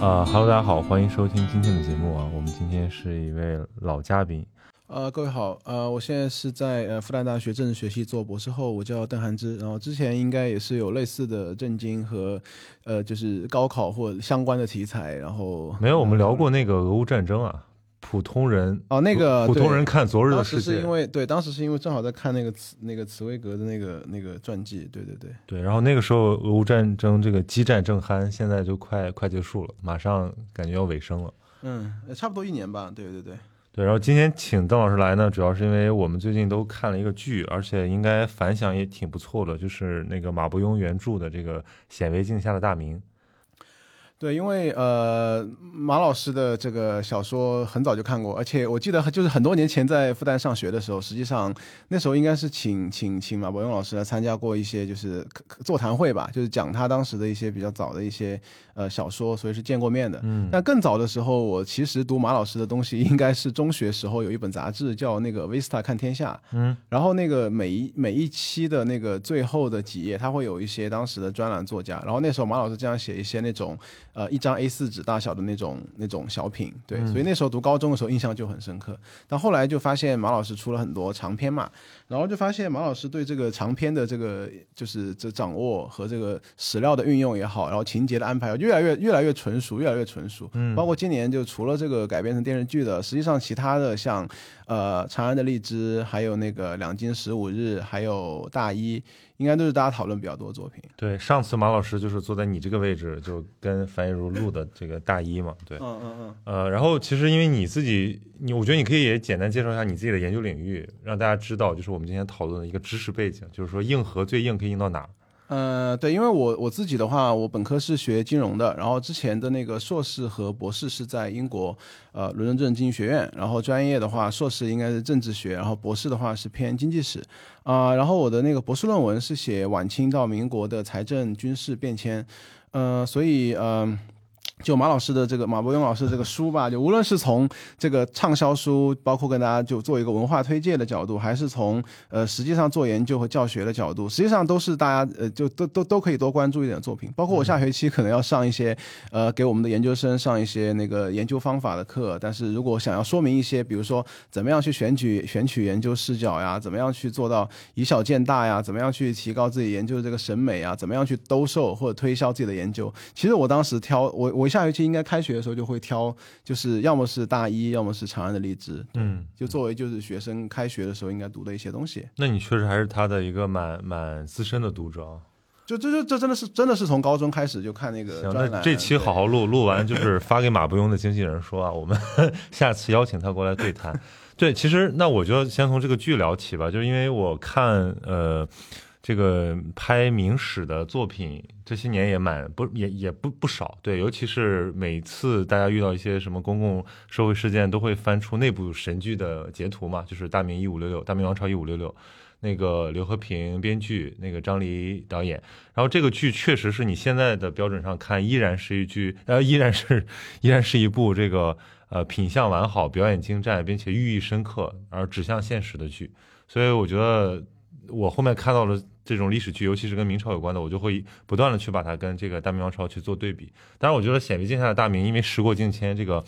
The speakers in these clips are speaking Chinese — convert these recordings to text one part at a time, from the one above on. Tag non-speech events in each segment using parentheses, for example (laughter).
啊哈喽，大家好，欢迎收听今天的节目啊。我们今天是一位老嘉宾，呃，各位好，呃，我现在是在呃复旦大学政治学系做博士后，我叫邓涵之，然后之前应该也是有类似的震惊和呃就是高考或相关的题材，然后没有我们聊过那个俄乌战争啊，普通人哦那个普通人看昨日的当世界时是因，为对，当时是因为正好在看那个茨那个茨威格的那个那个传记，对对对，对，然后那个时候俄乌战争这个激战正酣，现在就快快结束了，马上感觉要尾声了。嗯，呃差不多一年吧，对对对，对，然后今天请邓老师来呢，主要是因为我们最近都看了一个剧，而且应该反响也挺不错的，就是那个马伯庸原著的这个《显微镜下的大明》。对，因为呃，马老师的这个小说很早就看过，而且我记得就是很多年前在复旦上学的时候，实际上那时候应该是请请请马伯庸老师来参加过一些就是座谈会吧，就是讲他当时的一些比较早的一些呃小说，所以是见过面的。嗯，但更早的时候，我其实读马老师的东西，应该是中学时候有一本杂志叫那个《Vista 看天下》，嗯，然后那个每一每一期的那个最后的几页，他会有一些当时的专栏作家，然后那时候马老师经常写一些那种呃一张 A 4纸大小的那种那种小品，对，所以那时候读高中的时候印象就很深刻。但后来就发现马老师出了很多长篇嘛，然后就发现马老师对这个长篇的这个就是这掌握和这个史料的运用也好，然后情节的安排越来越越来越纯熟，越来越纯熟。嗯，包括今年就除了这个改编成电视剧的，实际上其他的像呃长安的荔枝，还有那个两京十五日，还有大一，应该都是大家讨论比较多的作品。对，上次马老师就是坐在你这个位置，就跟樊亦茹录的这个大一嘛，对，嗯嗯嗯。呃，然后其实因为你自己，你我觉得你可以也简单介绍一下你自己的研究领域，让大家知道，就是我们今天讨论的一个知识背景，就是说硬核最硬可以硬到哪儿。嗯，对，因为我我自己的话，我本科是学金融的，然后之前的那个硕士和博士是在英国呃伦敦政治经济学院，然后专业的话，硕士应该是政治学，然后博士的话是偏经济史啊、然后我的那个博士论文是写晚清到民国的财政军事变迁，呃，所以嗯。就马老师的这个马伯庸老师这个书吧，就无论是从这个畅销书，包括跟大家就做一个文化推介的角度，还是从呃实际上做研究和教学的角度，实际上都是大家呃就都都都可以多关注一点作品。包括我下学期可能要上一些呃给我们的研究生上一些那个研究方法的课，但是如果想要说明一些，比如说怎么样去选取选取研究视角呀，怎么样去做到以小见大呀，怎么样去提高自己研究的这个审美啊，怎么样去兜售或者推销自己的研究。其实我当时挑我我下学期应该开学的时候就会挑，就是要么是大一，要么是长安的荔枝，嗯，就作为就是学生开学的时候应该读的一些东西。那你确实还是他的一个蛮蛮资深的读者啊。就这这这真的是真的是从高中开始就看那个行，那这期好好录，(laughs) 录完就是发给马伯庸的经纪人说啊，我们 (laughs) 下次邀请他过来对谈。对，其实那我就先从这个剧聊起吧，就是因为我看呃这个拍明史的作品这些年也蛮不也也不不少，对，尤其是每次大家遇到一些什么公共社会事件，都会翻出内部神剧的截图嘛，就是《大明一五六六》《大明王朝一五六六》。那个刘和平编剧，那个张黎导演，然后这个剧确实是你现在的标准上看，依然是一剧，呃，(laughs) 依然是依然是一部这个呃品相完好、表演精湛，并且寓意深刻而指向现实的剧。所以我觉得我后面看到了这种历史剧，尤其是跟明朝有关的，我就会不断的去把它跟这个大明王朝去做对比。当然，我觉得显微镜下的大明，因为时过境迁，这个。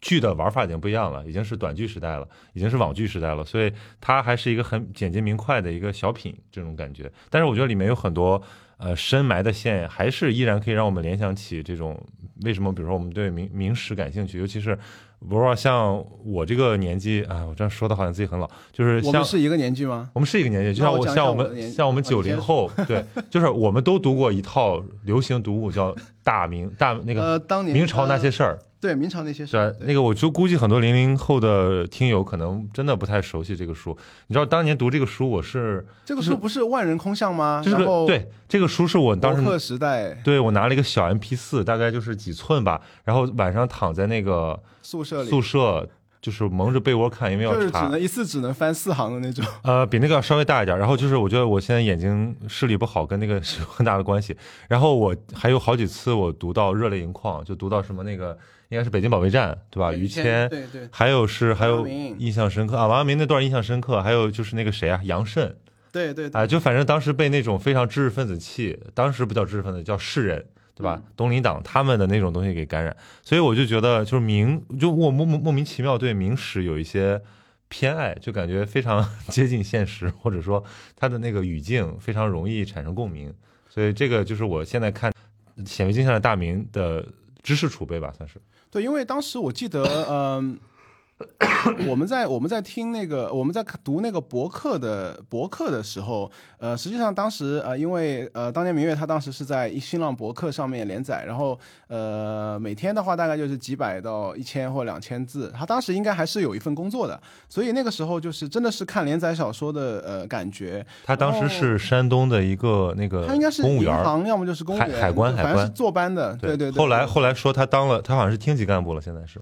剧的玩法已经不一样了，已经是短剧时代了，已经是网剧时代了，所以它还是一个很简洁明快的一个小品这种感觉。但是我觉得里面有很多呃深埋的线，还是依然可以让我们联想起这种为什么，比如说我们对明明史感兴趣，尤其是不是像我这个年纪啊，我这样说的好像自己很老，就是像我们是一个年纪吗？我们是一个年纪，就像那我像我们像我们九零后，对，就是我们都读过一套流行读物叫《大明大那个呃，当年明朝那些呃事儿》。对明朝那些事对儿，，那个我就估计很多零零后的听友可能真的不太熟悉这个书。你知道当年读这个书，我是这个书不是万人空巷吗？就是然后对这个书是我当时博客时代对我拿了一个小 MP 四，大概就是几寸吧，然后晚上躺在那个宿舍里宿舍就是蒙着被窝看，因为要就是只查。能一次只能翻四行的那种。呃，比那个要稍微大一点。然后就是我觉得我现在眼睛视力不好，跟那个是有很大的关系。然后我还有好几次我读到热泪盈眶，就读到什么那个应该是北京保卫战，对吧？于谦，对对还有是还有印象深刻啊，王阳明那段印象深刻。还有就是那个谁啊，杨慎对对对，啊，就反正当时被那种非常知识分子气，当时不叫知识分子，叫士人。对吧？东林党他们的那种东西给感染，所以我就觉得，就是明，就我莫莫莫名其妙对明史有一些偏爱，就感觉非常接近现实，或者说他的那个语境非常容易产生共鸣，所以这个就是我现在看显微镜下的大明的知识储备吧，算是。对，因为当时我记得，嗯、(coughs) 我们在我们在听那个我们在读那个博客的博客的时候，呃，实际上当时呃，因为呃，当年明月他当时是在新浪博客上面连载，然后呃，每天的话大概就是几百到一千或两千字，他当时应该还是有一份工作的，所以那个时候就是真的是看连载小说的呃感觉，他当时是山东的一个那个他应该是银公务员儿，行，要么就是公务员，海海关海关反正是坐班的，对对对。后来后来说他当了，他好像是厅级干部了，现在是。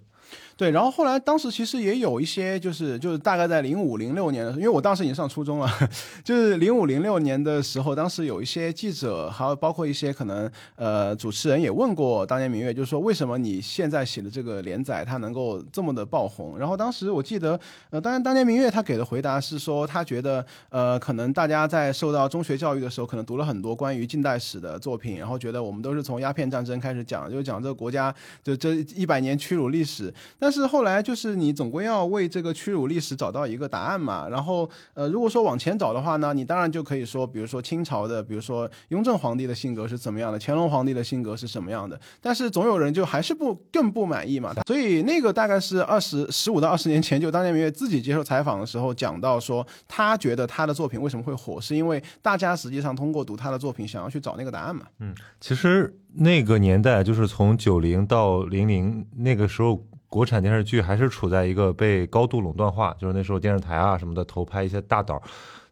对，然后后来当时其实也有一些，就是就是大概在零五零六年的时候，因为我当时已经上初中了，(laughs) 就是零五零六年的时候，当时有一些记者，还有包括一些可能呃主持人也问过当年明月，就是说为什么你现在写的这个连载它能够这么的爆红？然后当时我记得，呃，当然当年明月他给的回答是说，他觉得呃可能大家在受到中学教育的时候，可能读了很多关于近代史的作品，然后觉得我们都是从鸦片战争开始讲，就讲这个国家就这一百年屈辱历史。但是后来就是你总归要为这个屈辱历史找到一个答案嘛。然后呃，如果说往前找的话呢，你当然就可以说，比如说清朝的，比如说雍正皇帝的性格是怎么样的，乾隆皇帝的性格是什么样的。但是总有人就还是不更不满意嘛。所以那个大概是二十十五到二十年前，就当年明月自己接受采访的时候讲到说，他觉得他的作品为什么会火，是因为大家实际上通过读他的作品，想要去找那个答案嘛。嗯其实那个年代，就是从九零到零零那个时候，国产电视剧还是处在一个被高度垄断化，就是那时候电视台啊什么的投拍一些大导。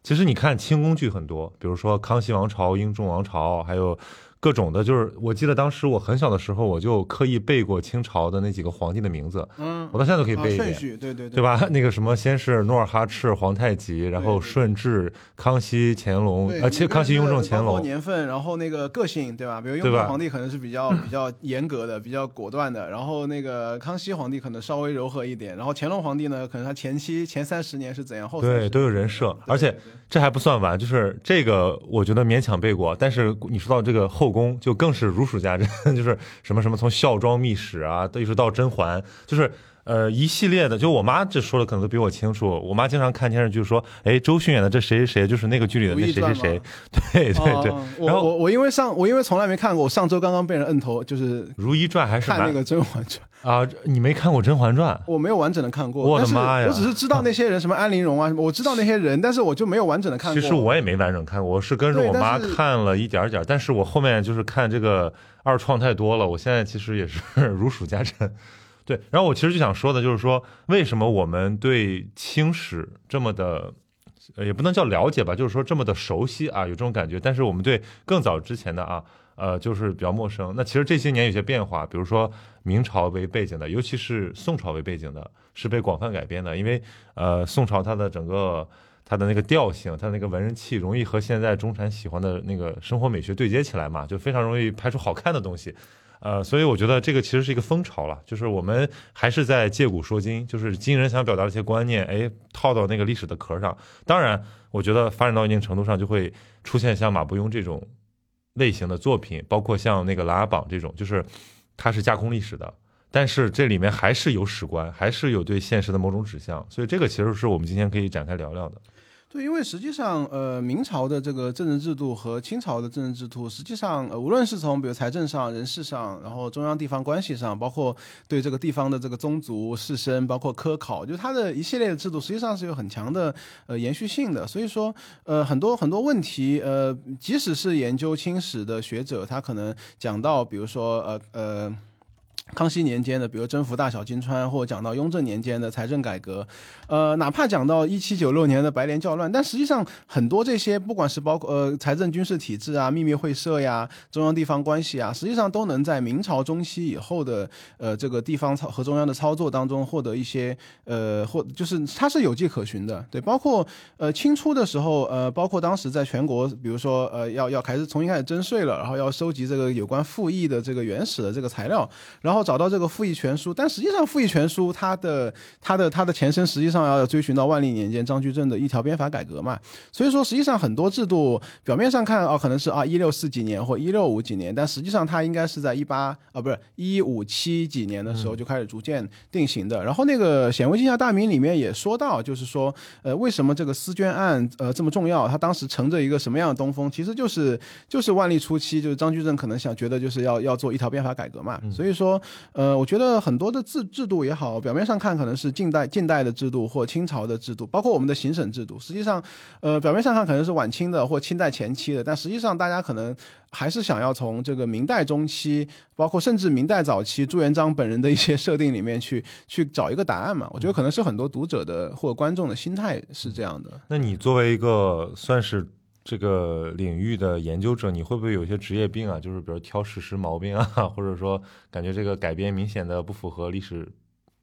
其实你看清宫剧很多，比如说《康熙王朝》《英宗王朝》，还有各种的，就是我记得当时我很小的时候，我就刻意背过清朝的那几个皇帝的名字，嗯，我到现在都可以啊背一遍。顺序，对对对吧？(laughs) 那个什么，先是努尔哈赤、皇太极，然后顺治、康熙、乾隆，对，呃，其康熙、雍正、乾隆，年份，然后那个个性，对吧？比如雍对吧正皇帝可能是比较比较严格的、比较果断的，然后那个康熙皇帝可能稍微柔和一点，然后乾隆皇帝呢，可能他前期前三十年是怎样，后30对，都有人设，而且对对这还不算完，就是这个我觉得勉强背过，但是你说到这个后宫，就更是如数家珍，(laughs) 就是什么什么从孝庄秘史啊，一直到甄嬛，就是。呃，一系列的，就我妈这说的可能都比我清楚。我妈经常看电视剧说，哎，周迅演的这谁谁谁，就是那个剧里的那谁谁谁。对对对然后我我因为上我因为从来没看过，我上周刚刚被人摁头，就是《如懿传》还是蛮看那个《甄嬛传》，啊，你没看过《甄嬛传》？我没有完整的看过。我的妈呀我只是知道那些人，什么安陵容啊，什么我知道那些人，但是我就没有完整的看过。其实我也没完整看过，我是跟着我妈看了一点儿点儿，但是我后面就是看这个二创太多了，我现在其实也是 (laughs) 如数家珍。对，然后我其实就想说的就是说，为什么我们对清史这么的，呃，也不能叫了解吧，就是说这么的熟悉啊，有这种感觉，但是我们对更早之前的啊，呃，就是比较陌生。那其实这些年有些变化，比如说明朝为背景的，尤其是宋朝为背景的，是被广泛改编的，因为呃，宋朝它的整个它的那个调性，它的那个文人气，容易和现在中产喜欢的那个生活美学对接起来嘛，就非常容易拍出好看的东西。呃，所以我觉得这个其实是一个风潮了，就是我们还是在借古说今，就是今人想表达的一些观念，哎，套到那个历史的壳上。当然，我觉得发展到一定程度上，就会出现像马伯庸这种类型的作品，包括像那个《琅琊榜》这种，就是它是架空历史的，但是这里面还是有史观，还是有对现实的某种指向，所以这个其实是我们今天可以展开聊聊的。对，因为实际上，呃，明朝的这个政治制度和清朝的政治制度，实际上，呃，无论是从比如财政上、人事上，然后中央地方关系上，包括对这个地方的这个宗族士绅，包括科考，就它的一系列的制度，实际上是有很强的呃延续性的。所以说，呃，很多很多问题，呃，即使是研究清史的学者，他可能讲到，比如说，呃呃。康熙年间的，比如征服大小金川，或者讲到雍正年间的财政改革，呃，哪怕讲到一七九六年的白莲教乱，但实际上很多这些，不管是包括呃财政军事体制啊、秘密会社呀、中央地方关系啊，实际上都能在明朝中期以后的呃这个地方操和中央的操作当中获得一些呃或就是它是有迹可循的，对，包括呃清初的时候，呃，包括当时在全国，比如说呃要要开始重新开始征税了，然后要收集这个有关赋役的这个原始的这个材料，然后找到这个赋役全书，但实际上赋役全书它的它的它的前身实际上要追寻到万历年间张居正的一条鞭法改革嘛，所以说实际上很多制度表面上看啊可能是啊一六四几年或一六五几年，但实际上它应该是在一八啊不是一五七几年的时候就开始逐渐定型的。然后那个《显微镜下大明》里面也说到，就是说呃为什么这个丝绢案呃这么重要？它当时乘着一个什么样的东风？其实就是就是万历初期，就是张居正可能想觉得就是要要做一条鞭法改革嘛，所以说呃我觉得很多的制制度也好，表面上看可能是近代近代的制度或清朝的制度，包括我们的行省制度，实际上呃表面上看可能是晚清的或清代前期的，但实际上大家可能还是想要从这个明代中期，包括甚至明代早期朱元璋本人的一些设定里面去去找一个答案嘛。我觉得可能是很多读者的或者观众的心态是这样的。那你作为一个算是这个领域的研究者，你会不会有一些职业病啊？就是比如挑史实毛病啊，(laughs) 或者说感觉这个改编明显的不符合历史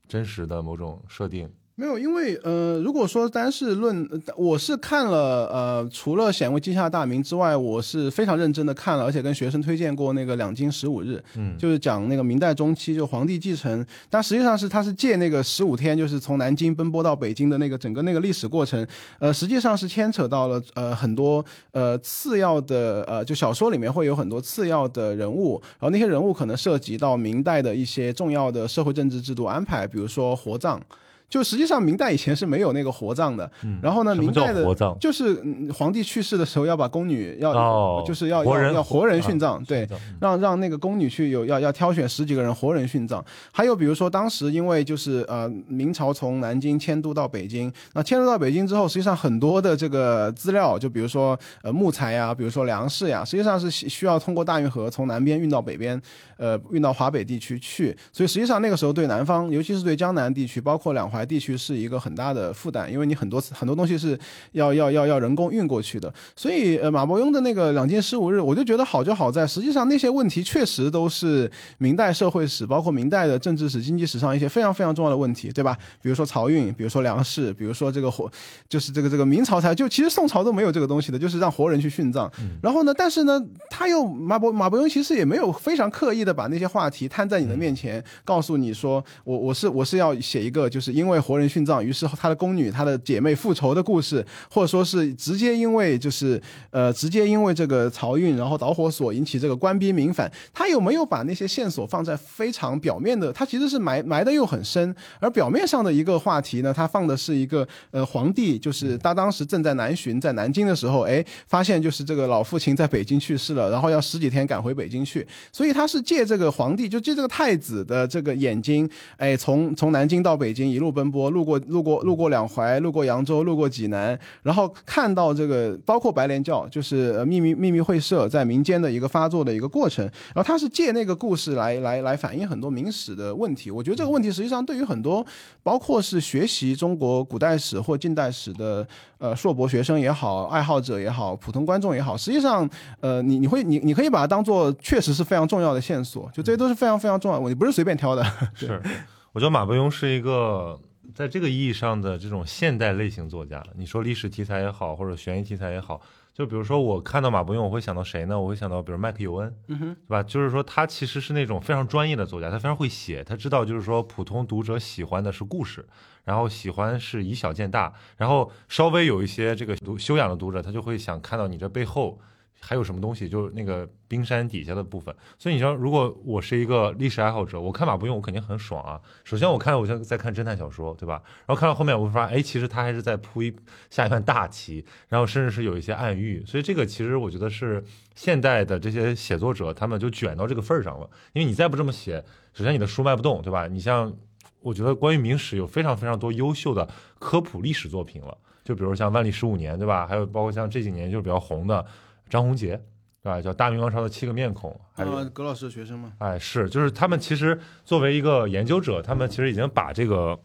真实的某种设定？没有，因为呃，如果说单是论，呃我是看了呃，除了《显微镜下大明》之外，我是非常认真的看了，而且跟学生推荐过那个《两京十五日》，嗯，就是讲那个明代中期就皇帝继承，但实际上是他是借那个十五天，就是从南京奔波到北京的那个整个那个历史过程，呃，实际上是牵扯到了呃很多呃次要的呃，就小说里面会有很多次要的人物，然后那些人物可能涉及到明代的一些重要的社会政治制度安排，比如说活葬。就实际上明代以前是没有那个活葬的，然后呢，明代的就是嗯皇帝去世的时候要把宫女要、哦就是要活人要要活人啊殉葬，对嗯，让让那个宫女去有要要挑选十几个人活人殉葬。还有比如说当时因为就是呃明朝从南京迁都到北京，那迁都到北京之后，实际上很多的这个资料，就比如说呃木材呀，比如说粮食呀，实际上是需需要通过大运河从南边运到北边，呃运到华北地区去。所以实际上那个时候对南方，尤其是对江南地区，包括两淮地区是一个很大的负担，因为你很多很多东西是要要要要人工运过去的。所以呃马伯庸的那个两京十五日，我就觉得好就好在，实际上那些问题确实都是明代社会史，包括明代的政治史、经济史上一些非常非常重要的问题，对吧？比如说漕运，比如说粮食，比如说这个活，就是这个这个明朝才就其实宋朝都没有这个东西的，就是让活人去殉葬。然后呢，但是呢，他又马伯马伯庸其实也没有非常刻意的把那些话题摊在你的面前，告诉你说我我是我是要写一个就是因为活人殉葬，于是他的宫女他的姐妹复仇的故事，或者说是直接因为就是呃直接因为这个漕运然后导火索引起这个官逼民反，他有没有把那些线索放在非常表面的？他其实是埋埋的又很深，而表面上的一个话题呢，他放的是一个呃皇帝，就是他当时正在南巡，在南京的时候，哎，发现就是这个老父亲在北京去世了，然后要十几天赶回北京去，所以他是借这个皇帝，就借这个太子的这个眼睛，哎，从从南京到北京一路奔波，路过路过路过两淮，路过扬州，路过济南，然后看到这个包括白莲教，就是呃秘密秘密会社在民间的一个发作的一个过程，然后他是借那个故事来来来反映很多明史的问题。我觉得这个问题实际上对于很多包括是学习中国古代史或近代史的呃硕博学生也好，爱好者也好，普通观众也好，实际上呃你你会你你可以把它当做确实是非常重要的线索，就这些都是非常非常重要的问题，不是随便挑的。(laughs) 是，我觉得马伯庸是一个在这个意义上的这种现代类型作家。你说历史题材也好，或者悬疑题材也好，就比如说我看到马伯庸，我会想到谁呢？我会想到比如麦克尤恩，嗯哼，对吧？就是说他其实是那种非常专业的作家，他非常会写，他知道就是说普通读者喜欢的是故事，然后喜欢是以小见大，然后稍微有一些这个读修养的读者，他就会想看到你这背后。还有什么东西，就是那个冰山底下的部分。所以你说，如果我是一个历史爱好者，我看马伯庸，我肯定很爽啊。首先，我看我像在看侦探小说，对吧？然后看到后面，我会发现，哎，其实他还是在铺一下一盘大棋，然后甚至是有一些暗喻。所以这个其实我觉得是现代的这些写作者，他们就卷到这个份儿上了。因为你再不这么写，首先你的书卖不动，对吧？你像，我觉得关于明史有非常非常多优秀的科普历史作品了，就比如像万历十五年，对吧？还有包括像这几年就是比较红的。张宏杰，对吧？叫《大明王朝的七个面孔》，还有、啊，葛老师的学生吗，哎，是，就是他们其实作为一个研究者，他们其实已经把这个，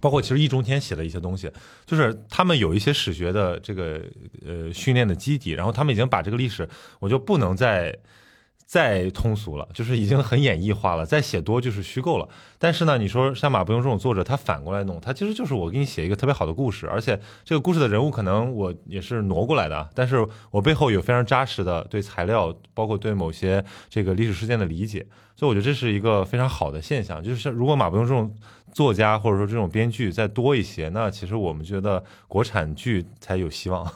包括其实易中天写的一些东西，就是他们有一些史学的这个呃训练的基底，然后他们已经把这个历史，我就不能再再通俗了，就是已经很演绎化了，再写多就是虚构了。但是呢，你说像马伯庸这种作者，他反过来弄，他其实就是我给你写一个特别好的故事，而且这个故事的人物可能我也是挪过来的，但是我背后有非常扎实的对材料，包括对某些这个历史事件的理解，所以我觉得这是一个非常好的现象。就是如果马伯庸这种作家或者说这种编剧再多一些，那其实我们觉得国产剧才有希望。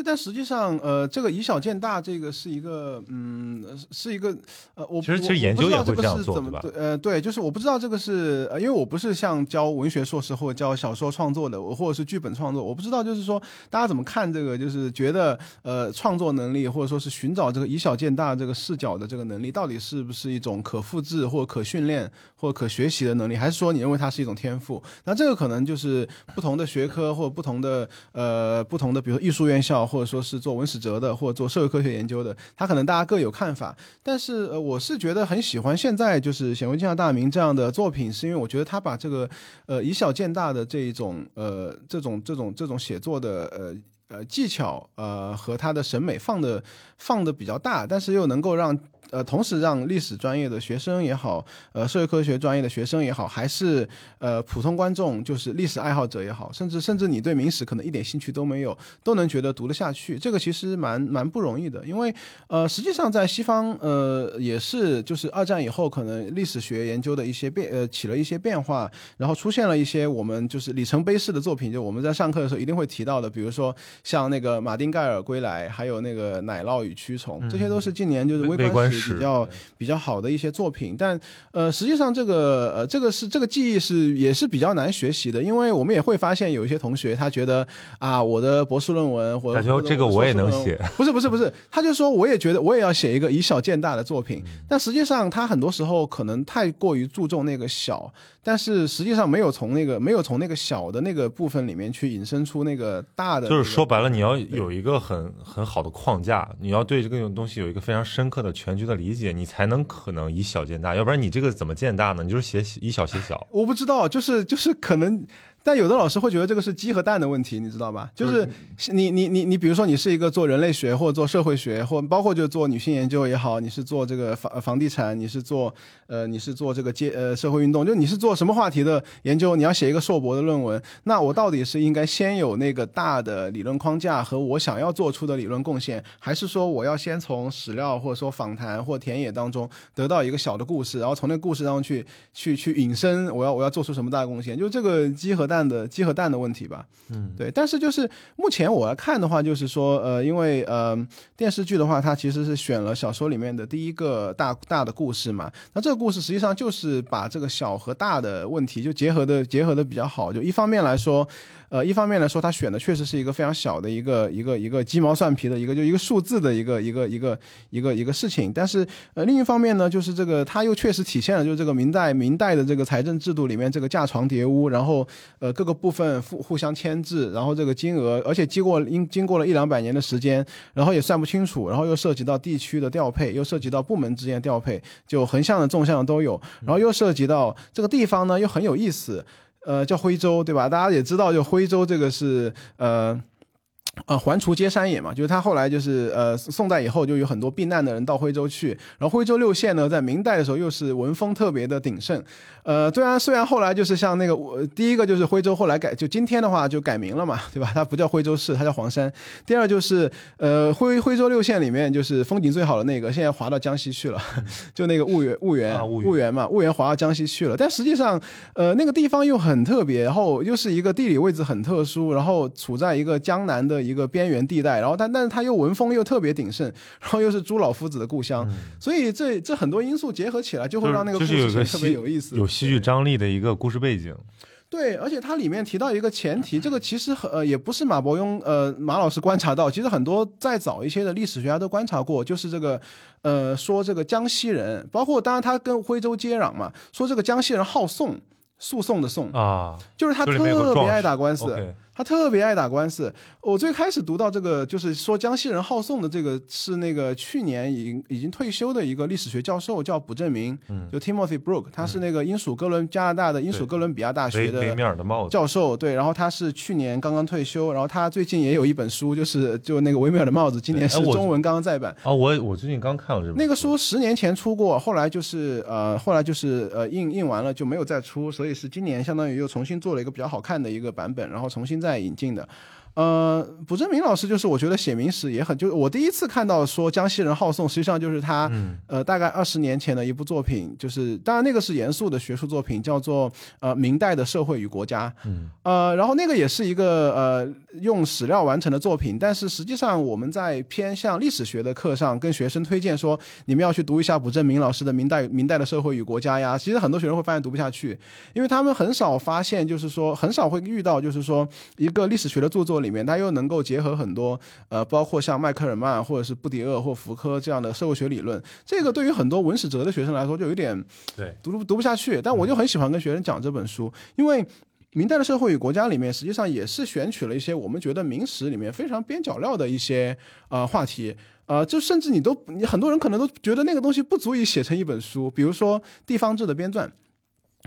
对，但实际上，呃，这个以小见大，这个是一个，嗯，呃是一个，呃，我其实其实研究我不知道这也会这样个是怎么做对吧呃，对，就是我不知道这个是，呃，因为我不是像教文学硕士或者教小说创作的，我或者是剧本创作，我不知道就是说大家怎么看这个，就是觉得，呃，创作能力或者说是寻找这个以小见大这个视角的这个能力，到底是不是一种可复制或可训练或可学习的能力，还是说你认为它是一种天赋？那这个可能就是不同的学科或者不同的呃不同的，比如说艺术院校，或者说是做文史哲的，或者做社会科学研究的，他可能大家各有看法。但是呃，我是觉得很喜欢现在就是《显微镜下大明》这样的作品，是因为我觉得他把这个呃以小见大的这一种呃这种这种这种写作的呃。呃，技巧呃和他的审美放的放的比较大，但是又能够让呃同时让历史专业的学生也好，呃社会科学专业的学生也好，还是呃普通观众，就是历史爱好者也好，甚至甚至你对明史可能一点兴趣都没有，都能觉得读得下去。这个其实蛮蛮不容易的，因为呃实际上在西方呃也是就是二战以后可能历史学研究的一些变呃起了一些变化，然后出现了一些我们就是里程碑式的作品，就我们在上课的时候一定会提到的，比如说像那个马丁盖尔归来，还有那个奶酪与蛆虫，这些都是近年就是微微观观史史比较比较好的一些作品。但呃，实际上这个呃这个是这个记忆是也是比较难学习的，因为我们也会发现有一些同学他觉得啊，我的博士论文或者这个我也能写，(laughs) 不是不是不是，他就说我也觉得我也要写一个以小见大的作品，嗯但实际上他很多时候可能太过于注重那个小，但是实际上没有从那个没有从那个小的那个部分里面去引申出那个大的、就是说白了，你要有一个很很好的框架，你要对这个东西有一个非常深刻的全局的理解，你才能可能以小见大，要不然你这个怎么见大呢？你就是写以小写小。我不知道，就是就是可能，但有的老师会觉得这个是鸡和蛋的问题，你知道吧？就是你你你你，比如说你是一个做人类学或者做社会学，或包括就做女性研究也好，你是做这个房房地产，你是做呃你是做这个街呃社会运动，就你是做什么话题的研究，你要写一个硕博的论文，那我到底是应该先有那个大的理论框架和我想要做出的理论贡献，还是说我要先从史料或者说访谈或田野当中得到一个小的故事，然后从那个故事当中去去去引申，我要我要做出什么大的贡献，就这个鸡和蛋的鸡和蛋的问题吧。嗯，对。但是就是目前我来看的话，就是说呃，因为呃电视剧的话，它其实是选了小说里面的第一个大大的故事嘛。那这个故事实际上就是把这个小和大的问题就结合的结合的比较好。就一方面来说，呃，一方面来说，他选的确实是一个非常小的一个一个一个鸡毛蒜皮的一个就一个数字的一个一个一个一个一个事情。但是呃，另一方面呢，就是这个它又确实体现了就是这个明代明代的这个财政制度里面这个架床叠屋，然后呃各个部分互互相牵制，然后这个金额，而且经过经经过了一两百年的时间，然后也算不清楚，然后又涉及到地区的调配，又涉及到部门之间调配，就横向的、纵向的都有，然后又涉及到这个地方呢又很有意思。呃，叫徽州，对吧？大家也知道，就徽州这个是呃。呃，环滁皆山也嘛，就是他后来就是呃，宋代以后就有很多避难的人到徽州去，然后徽州六县呢，在明代的时候又是文风特别的鼎盛，呃，虽然虽然后来就是像那个我第一个就是徽州后来改，就今天的话就改名了嘛，对吧？它不叫徽州市，它叫黄山。第二就是呃徽徽州六县里面就是风景最好的那个，现在划到江西去了，就那个婺源婺源啊婺源婺源嘛，婺源划到江西去了。但实际上呃那个地方又很特别，然后又是一个地理位置很特殊，然后处在一个江南的一个边缘地带，然后但但是他又文风又特别鼎盛，(laughs) 然后又是朱老夫子的故乡，所以这这很多因素结合起来，就会让那个故事特别有意思，有戏剧张力的一个故事背景。对，而且它里面提到一个前提，这个其实很呃也不是马伯庸呃马老师观察到，其实很多再早一些的历史学家都观察过，就是这个呃说这个江西人，包括当然他跟徽州接壤嘛，说这个江西人好讼，诉讼的讼，啊，就是他特别爱打官司。他他特别爱打官司。我最开始读到这个，就是说江西人好讼的这个是那个去年已经已经退休的一个历史学教授，叫卜正明，嗯就 Timothy Brook，他是那个英属哥伦加拿大的英属哥伦比亚大学的教授，对，然后他是去年刚刚退休，然后他最近也有一本书，就是就那个维米尔的帽子，今年是中文刚刚再版。哦，我我最近刚看了这本那个书十年前出过，后来就是呃，后来就是呃印印完了就没有再出，所以是今年相当于又重新做了一个比较好看的一个版本，然后重新再引进的。呃，卜正明老师就是我觉得写明史也很，就是我第一次看到说江西人好讼，实际上就是他、呃大概二十年前的一部作品，就是当然那个是严肃的学术作品，叫做呃明代的社会与国家，嗯，呃，然后那个也是一个呃用史料完成的作品，但是实际上我们在偏向历史学的课上跟学生推荐说，你们要去读一下卜正明老师的《明代明代的社会与国家》呀，其实很多学生会发现读不下去，因为他们很少发现，就是说很少会遇到，就是说一个历史学的著作里面，它又能够结合很多呃，包括像迈克尔曼或者是布迪厄或福柯这样的社会学理论，这个对于很多文史哲的学生来说就有点对读读不下去。但我就很喜欢跟学生讲这本书，因为。明代的社会与国家里面，实际上也是选取了一些我们觉得明史里面非常边角料的一些呃话题，呃，就甚至你都你很多人可能都觉得那个东西不足以写成一本书，比如说地方志的编撰。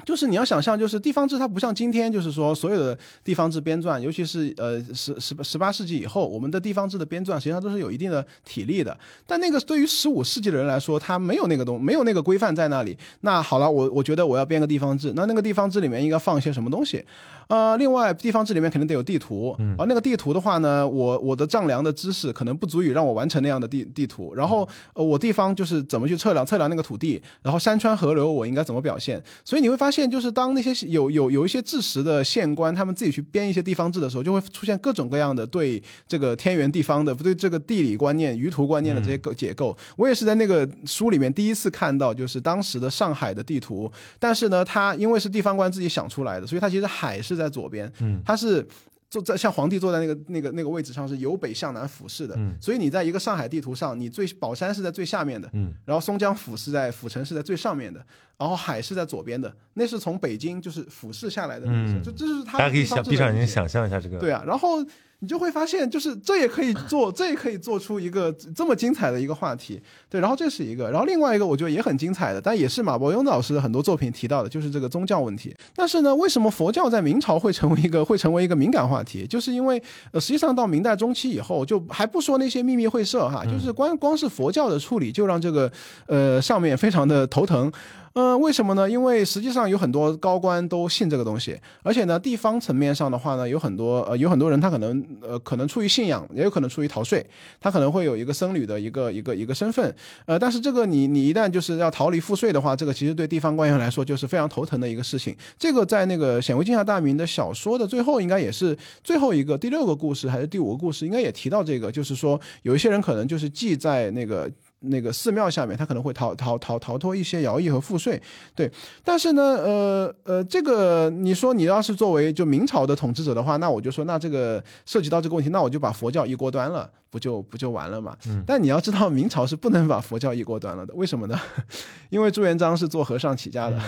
就是你要想象，就是地方志它不像今天，就是说所有的地方志编撰，尤其是呃十十十八世纪以后，我们的地方志的编撰实际上都是有一定的体力的。但那个对于十五世纪的人来说，他没有那个东，没有那个规范在那里。那好了，我我觉得我要编个地方志，那那个地方志里面应该放一些什么东西？呃，另外地方志里面肯定得有地图，而那个地图的话呢，我我的丈量的知识可能不足以让我完成那样的地地图。然后呃，我地方就是怎么去测量测量那个土地，然后山川河流我应该怎么表现？所以你会发现，就是当那些有有有一些治实的县官，他们自己去编一些地方志的时候，就会出现各种各样的对这个天圆地方的，不对这个地理观念、舆图观念的这些构结构。我也是在那个书里面第一次看到，就是当时的上海的地图，但是呢，它因为是地方官自己想出来的，所以它其实海是在左边，嗯，它是。坐在像皇帝坐在那个那个那个位置上是由北向南俯视的，所以你在一个上海地图上，你最宝山是在最下面的，嗯，然后松江府是在府城是在最上面的，然后海是在左边的，那是从北京就是俯视下来的那个，就这是它大家可以想闭上眼睛想象一下这个，对啊，然后你就会发现，就是这也可以做，这也可以做出一个这么精彩的一个话题。对，然后这是一个，然后另外一个我觉得也很精彩的，但也是马伯庸老师的很多作品提到的，就是这个宗教问题。但是呢，为什么佛教在明朝会成为一个会成为一个敏感话题？就是因为呃，实际上到明代中期以后，就还不说那些秘密会社哈，就是光光是佛教的处理，就让这个呃上面非常的头疼。呃，为什么呢？因为实际上有很多高官都信这个东西，而且呢，地方层面上的话呢，有很多呃，有很多人他可能呃，可能出于信仰，也有可能出于逃税，他可能会有一个僧侣的一个一个一个身份，呃，但是这个你你一旦就是要逃离赋税的话，这个其实对地方官员来说就是非常头疼的一个事情。这个在那个显微镜下大明的小说的最后，应该也是最后一个第六个故事还是第五个故事，应该也提到这个，就是说有一些人可能就是既在那个。那个寺庙下面，他可能会逃逃逃逃脱一些徭役和赋税，对。但是呢，呃呃，这个你说你要是作为就明朝的统治者的话，那我就说，那这个涉及到这个问题，那我就把佛教一锅端了，不就不就完了嘛？嗯。但你要知道，明朝是不能把佛教一锅端了的，为什么呢？(laughs) 因为朱元璋是做和尚起家的。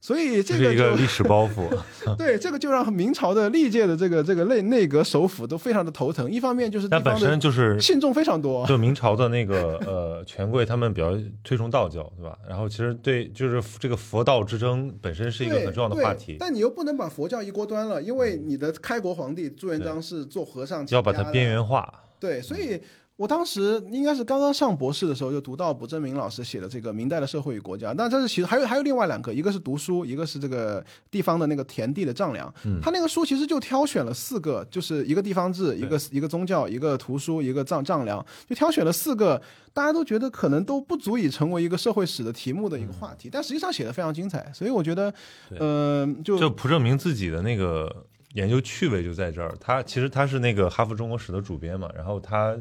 所以这个是一个就历史包袱，(laughs) 对这个就让明朝的历届的这个这个内内阁首辅都非常的头疼。一方面就是他本身就是信众非常多，就明朝的那个呃权贵，他们比较推崇道教，对吧？然后其实对就是这个佛道之争本身是一个很重要的话题，但你又不能把佛教一锅端了，因为你的开国皇帝朱元璋是做和尚要把它边缘化。对，所以我当时应该是刚刚上博士的时候，就读到卜正明老师写的这个《明代的社会与国家》。那这是其实还有还有另外两个，一个是读书，一个是这个地方的那个田地的丈量。他那个书其实就挑选了四个，就是一个地方志，一个一个宗教，一个图书，一个丈丈量，就挑选了四个。大家都觉得可能都不足以成为一个社会史的题目的一个话题，但实际上写的非常精彩，所以我觉得，呃，就就蒲正明自己的那个研究趣味就在这儿，他其实他是那个哈佛中国史的主编嘛，然后他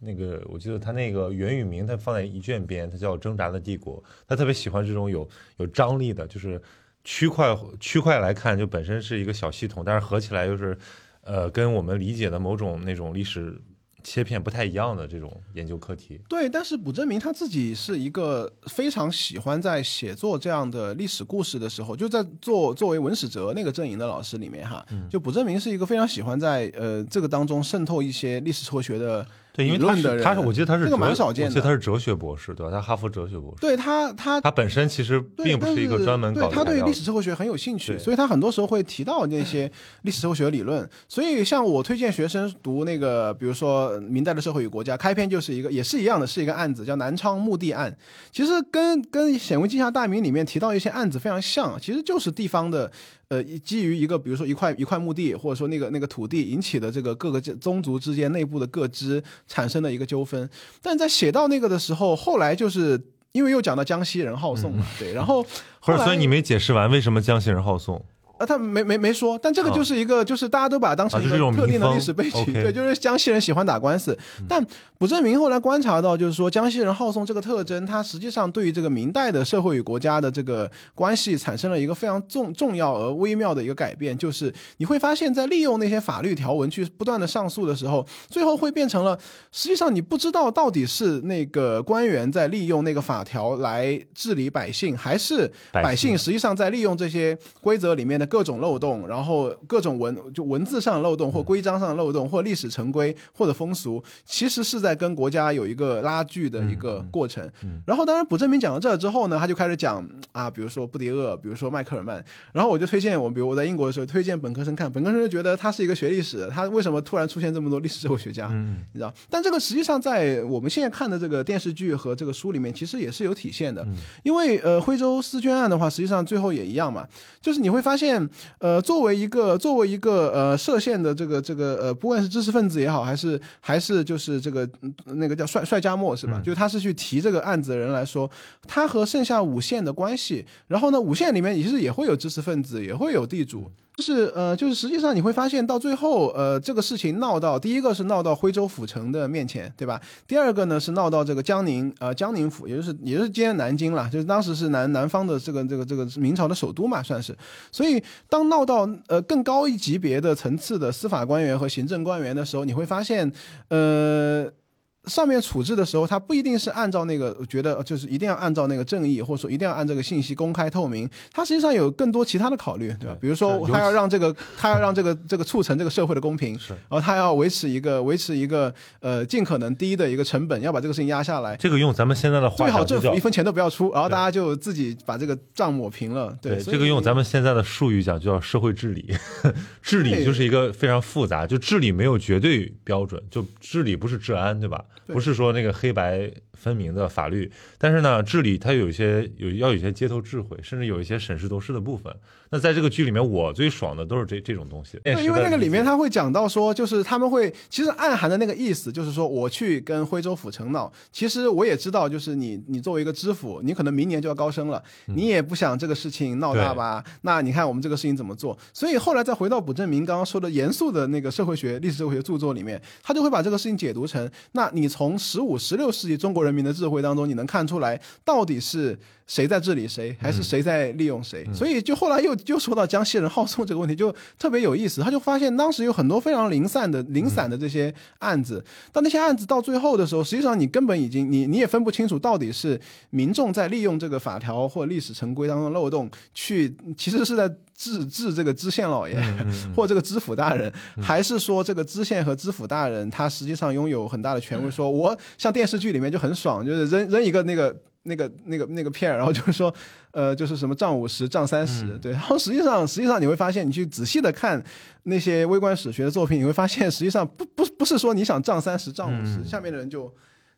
那个我记得他那个原语名他放在一卷边，他叫《挣扎的帝国》，他特别喜欢这种有有张力的，就是区块区块来看就本身是一个小系统，但是合起来又是呃跟我们理解的某种那种历史切片不太一样的这种研究课题。对，但是卜正明他自己是一个非常喜欢在写作这样的历史故事的时候，就在做作为文史哲那个阵营的老师里面哈，嗯就卜正明是一个非常喜欢在呃这个当中渗透一些历史哲学的对，因为他是他是我记得他是这个蛮哲少见的我记得他是哲学博士，对吧？他哈佛哲学博士，对他他他本身其实并不是一个专门搞对他对历史社会学很有兴趣，所以他很多时候会提到那些历史社会学理论。所以像我推荐学生读那个，比如说《明代的社会与国家》，开篇就是一个也是一样的，是一个案子，叫南昌墓地案。其实跟跟《显微镜下大明》里面提到一些案子非常像，其实就是地方的。呃，基于一个，比如说一块一块墓地，或者说那个那个土地引起的这个各个宗族之间内部的各支产生的一个纠纷，但在写到那个的时候，后来就是因为又讲到江西人好送嘛，对，然后 (laughs) 不是，所以你没解释完为什么江西人好宋？啊，他没没没说，但这个就是一个，就是大家都把它当成一个特定的历史背景对，就是江西人喜欢打官司。但卜正明后来观察到，就是说江西人好讼这个特征，它实际上对于这个明代的社会与国家的这个关系产生了一个非常重重要而微妙的一个改变，就是你会发现在利用那些法律条文去不断的上诉的时候，最后会变成了，实际上你不知道到底是那个官员在利用那个法条来治理百姓，还是百姓实际上在利用这些规则里面的各种漏洞，然后各种文就文字上的漏洞，或规章上的漏洞，或历史成规或者风俗，其实是在跟国家有一个拉锯的一个过程。然后，当然卜正明讲到这儿之后呢，他就开始讲啊，比如说布迪厄，比如说迈克尔曼，然后我就推荐我，比如我在英国的时候推荐本科生看，本科生就觉得他是一个学历史的，他为什么突然出现这么多历史社会学家？嗯，你知道？但这个实际上在我们现在看的这个电视剧和这个书里面，其实也是有体现的。因为呃，徽州思捐案的话，实际上最后也一样嘛，就是你会发现，呃，作为一个作为一个呃涉县的这个这个呃，不管是知识分子也好，还是还是就是这个嗯那个叫帅帅家墨是吧？就他是去提这个案子的人来说，他和剩下五县的关系，然后呢，五县里面其实也会有知识分子，也会有地主。就是呃，就是实际上你会发现到最后，呃，这个事情闹到第一个是闹到徽州府城的面前，对吧？第二个呢是闹到这个江宁呃江宁府，也就是也就是今天南京了，就是当时是南南方的这个这个这个明朝的首都嘛，算是。所以当闹到呃更高一级别的层次的司法官员和行政官员的时候，你会发现，呃。上面处置的时候，他不一定是按照那个觉得就是一定要按照那个正义，或者说一定要按这个信息公开透明，他实际上有更多其他的考虑，对吧？比如说是他要让这个，他要让这个这个促成这个社会的公平，是然后他要维持一个维持一个呃尽可能低的一个成本，要把这个事情压下来，这个用咱们现在的话最好政府一分钱都不要出，然后大家就自己把这个账抹平了。对，这个用咱们现在的术语讲，就叫社会治理。(laughs) 治理就是一个非常复杂，就治理没有绝对标准，就治理不是治安，对吧？不是说那个黑白分明的法律，但是呢，治理它有一些有要有一些街头智慧，甚至有一些审时度势的部分。那在这个剧里面，我最爽的都是这这种东西。对，因为那个里面他会讲到说，就是他们会其实暗含的那个意思，就是说我去跟徽州府城闹，其实我也知道，就是你你作为一个知府，你可能明年就要高升了，你也不想这个事情闹大吧？那你看我们这个事情怎么做？所以后来再回到卜正明刚刚说的严肃的那个社会学、历史社会学著作里面，他就会把这个事情解读成，那你从十五、十六世纪中国人民的智慧当中，你能看出来到底是。谁在治理谁，还是谁在利用谁？所以就后来又又说到江西人好宋这个问题，就特别有意思。他就发现当时有很多非常零散的、零散的这些案子，但那些案子到最后的时候，实际上你根本已经你你也分不清楚到底是民众在利用这个法条或历史成规当中的漏洞去，其实是在治治这个知县老爷 (laughs) 或这个知府大人，还是说这个知县和知府大人他实际上拥有很大的权威？说我像电视剧里面就很爽，就是扔扔一个那个。那个、那个、那个片儿，然后就是说，呃，就是什么账五十、账三十，对。然后实际上，实际上你会发现，你去仔细的看那些微观史学的作品，你会发现，实际上不不不是说你想账三十、账五十，下面的人就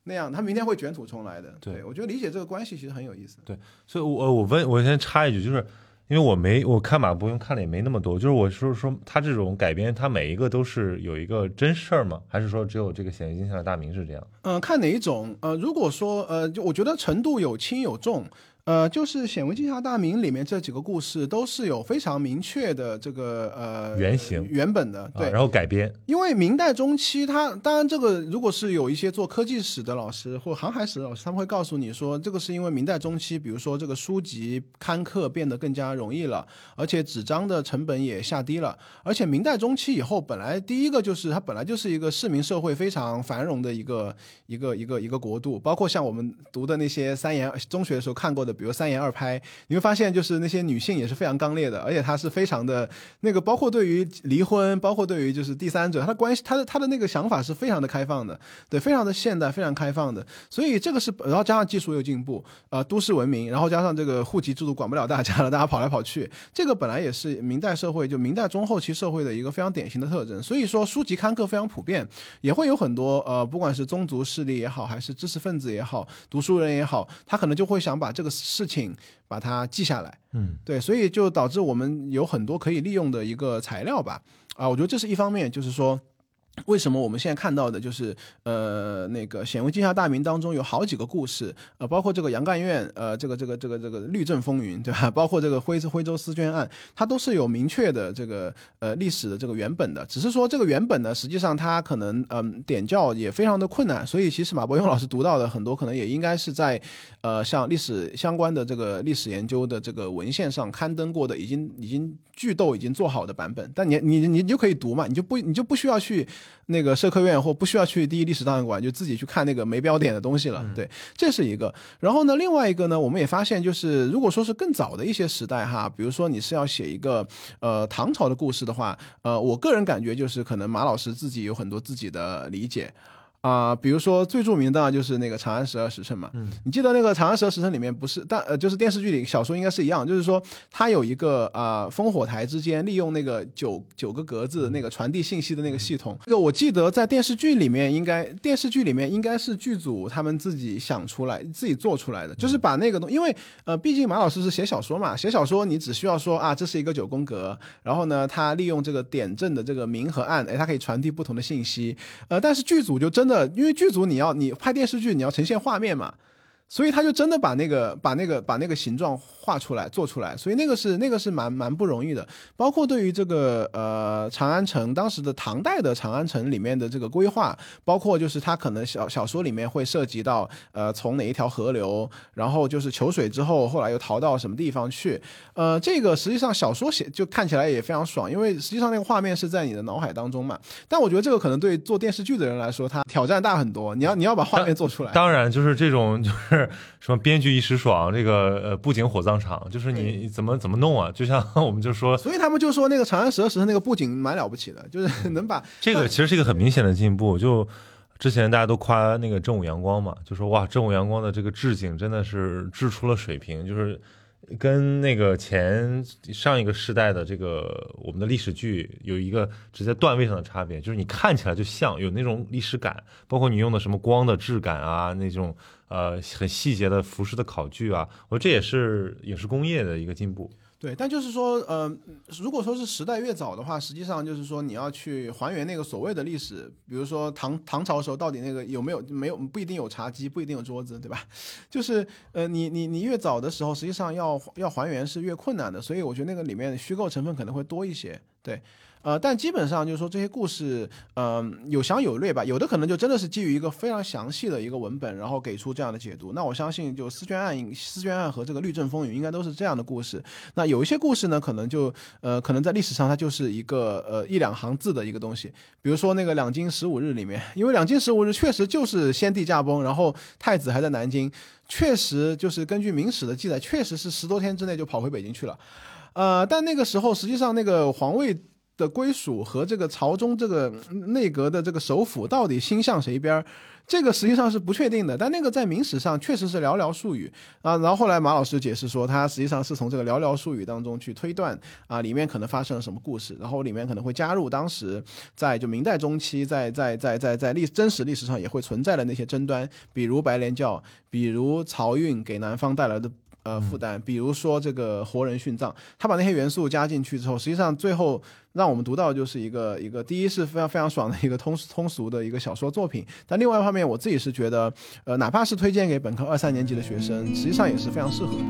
那样，他明天会卷土重来的。对我觉得理解这个关系其实很有意思。对，所以我我问，我先插一句，就是因为我没我看马伯庸看了也没那么多，就是我说说他这种改编，他每一个都是有一个真事儿吗？还是说只有这个显微镜下的大明是这样？嗯、看哪一种？呃，如果说呃，就我觉得程度有轻有重。呃，就是《显微镜下大明》里面这几个故事都是有非常明确的这个呃原型原本的，对，啊然后改编，因为明代中期，它当然这个如果是有一些做科技史的老师或航海史的老师，他们会告诉你说，这个是因为明代中期，比如说这个书籍刊刻变得更加容易了，而且纸张的成本也下低了，而且明代中期以后，本来第一个就是它本来就是一个市民社会非常繁荣的一个一个一个一个国度，包括像我们读的那些三言中学的时候看过的，比如三言二拍，你会发现就是那些女性也是非常刚烈的，而且她是非常的那个，包括对于离婚，包括对于就是第三者，她的关系，她的她的那个想法是非常的开放的，对，非常的现代，非常开放的。所以这个是，然后加上技术又进步，呃，都市文明，然后加上这个户籍制度管不了大家了，大家跑来跑去，这个本来也是明代社会就明代中后期社会的一个非常典型的特征。所以说书籍刊刻非常普遍，也会有很多呃，不管是宗族势力也好，还是知识分子也好，读书人也好，他可能就会想把这个事情把它记下来。嗯，对，所以就导致我们有很多可以利用的一个材料吧。啊，我觉得这是一方面，就是说。为什么我们现在看到的就是呃那个《显微镜下大明》当中有好几个故事，呃，包括这个杨干院，呃，这个这个这个这个律政风云，对吧？(laughs) 包括这个徽徽州丝绢案，它都是有明确的这个呃历史的这个原本的，只是说这个原本呢，实际上它可能嗯、点校也非常的困难，所以其实马伯庸老师读到的很多可能也应该是在呃像历史相关的这个历史研究的这个文献上刊登过的，已经已经剧斗已经做好的版本，但你你你就可以读嘛，你就不你就不需要去那个社科院或不需要去第一历史档案馆，就自己去看那个没标点的东西了。对，这是一个。然后呢，另外一个呢，我们也发现，就是如果说是更早的一些时代哈，比如说你是要写一个呃唐朝的故事的话，呃，我个人感觉就是可能马老师自己有很多自己的理解。啊、比如说最著名的就是那个《长安十二时辰》嘛，嗯，你记得那个《长安十二时辰》里面不是，但呃，就是电视剧里小说应该是一样，就是说它有一个啊、烽火台之间利用那个九九个格子那个传递信息的那个系统，这个我记得在电视剧里面应该电视剧里面应该是剧组他们自己想出来自己做出来的，就是把那个东，因为呃，毕竟马老师是写小说嘛，写小说你只需要说啊，这是一个九宫格，然后呢，他利用这个点阵的这个明和暗，哎，它可以传递不同的信息。呃，但是剧组就真的，因为剧组你要你拍电视剧，你要呈现画面嘛，所以他就真的把那个把那个把那个形状画出来做出来，所以那个是那个是蛮蛮不容易的。包括对于这个呃长安城当时的唐代的长安城里面的这个规划，包括就是它可能小小说里面会涉及到呃从哪一条河流，然后就是求水之后，后来又逃到什么地方去，呃，这个实际上小说写就看起来也非常爽，因为实际上那个画面是在你的脑海当中嘛。但我觉得这个可能对做电视剧的人来说，它挑战大很多。你要你要把画面做出来。当然就是这种就是什么编剧一时爽，这个呃布景火葬场，就是你怎么怎么弄啊？(laughs) 就像我们就说所以他们就说那个《长安十二时辰》那个布景蛮了不起的，就是能把这个其实是一个很明显的进步，就。之前大家都夸那个正午阳光嘛，就说哇，正午阳光的这个置景真的是制出了水平，就是跟那个前上一个时代的这个我们的历史剧有一个直接段位上的差别，就是你看起来就像有那种历史感，包括你用的什么光的质感啊，那种呃很细节的服饰的考据啊，我这也是影视工业的一个进步。对，但就是说，呃，如果说是时代越早的话，实际上就是说你要去还原那个所谓的历史，比如说唐唐朝时候到底那个有没有没有不一定有茶几，不一定有桌子，对吧？(laughs) 就是呃，你你你越早的时候，实际上要要还原是越困难的，所以我觉得那个里面虚构成分可能会多一些，对。呃，但基本上就是说这些故事，嗯、有详有略吧，有的可能就真的是基于一个非常详细的一个文本，然后给出这样的解读。那我相信，就丝绢案、丝绢案和这个律政风云应该都是这样的故事。那有一些故事呢，可能就呃，可能在历史上它就是一个呃一两行字的一个东西。比如说那个两京十五日里面，因为两京十五日确实就是先帝驾崩，然后太子还在南京，确实就是根据明史的记载，确实是十多天之内就跑回北京去了。呃，但那个时候实际上那个皇位的归属和这个朝中这个内阁的这个首辅到底心向谁边儿，这个实际上是不确定的。但那个在明史上确实是寥寥数语啊。然后后来马老师解释说，他实际上是从这个寥寥数语当中去推断啊，里面可能发生了什么故事，然后里面可能会加入当时在就明代中期在在在在在历真实历史上也会存在的那些争端，比如白莲教，比如漕运给南方带来的。呃负担，比如说这个活人殉葬，他把那些元素加进去之后，实际上最后让我们读到就是一个一个第一是非常非常爽的一个通通俗的一个小说作品，但另外一方面我自己是觉得，呃，哪怕是推荐给本科二三年级的学生，实际上也是非常适合的。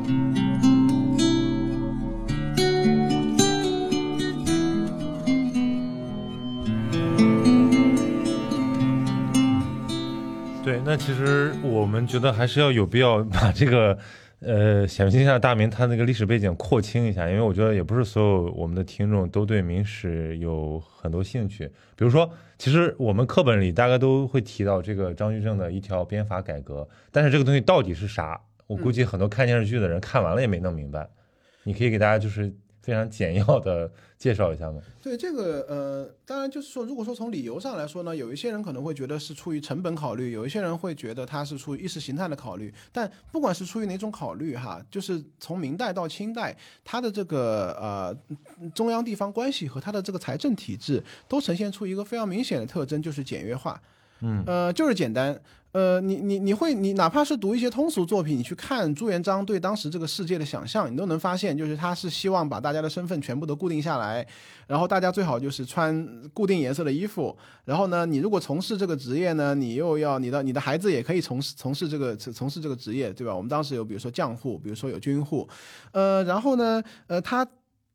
对，那其实我们觉得还是要有必要把这个，呃，想听一下大明它那个历史背景扩清一下，因为我觉得也不是所有我们的听众都对明史有很多兴趣。比如说，其实我们课本里大概都会提到这个张居正的一条鞭法改革，但是这个东西到底是啥，我估计很多看电视剧的人看完了也没弄明白。你可以给大家就是非常简要的介绍一下吗？对这个，呃，当然就是说，如果说从理由上来说呢，有一些人可能会觉得是出于成本考虑，有一些人会觉得它是出于意识形态的考虑。但不管是出于哪种考虑，哈，就是从明代到清代，它的这个呃中央地方关系和它的这个财政体制都呈现出一个非常明显的特征，就是简约化。嗯，呃，就是简单。呃，你你你会你哪怕是读一些通俗作品，你去看朱元璋对当时这个世界的想象，你都能发现，就是他是希望把大家的身份全部都固定下来，然后大家最好就是穿固定颜色的衣服，然后呢，你如果从事这个职业呢，你又要你的你的孩子也可以从事从事这个从事这个职业，对吧？我们当时有比如说将户，比如说有军户，呃，然后呢，呃，他。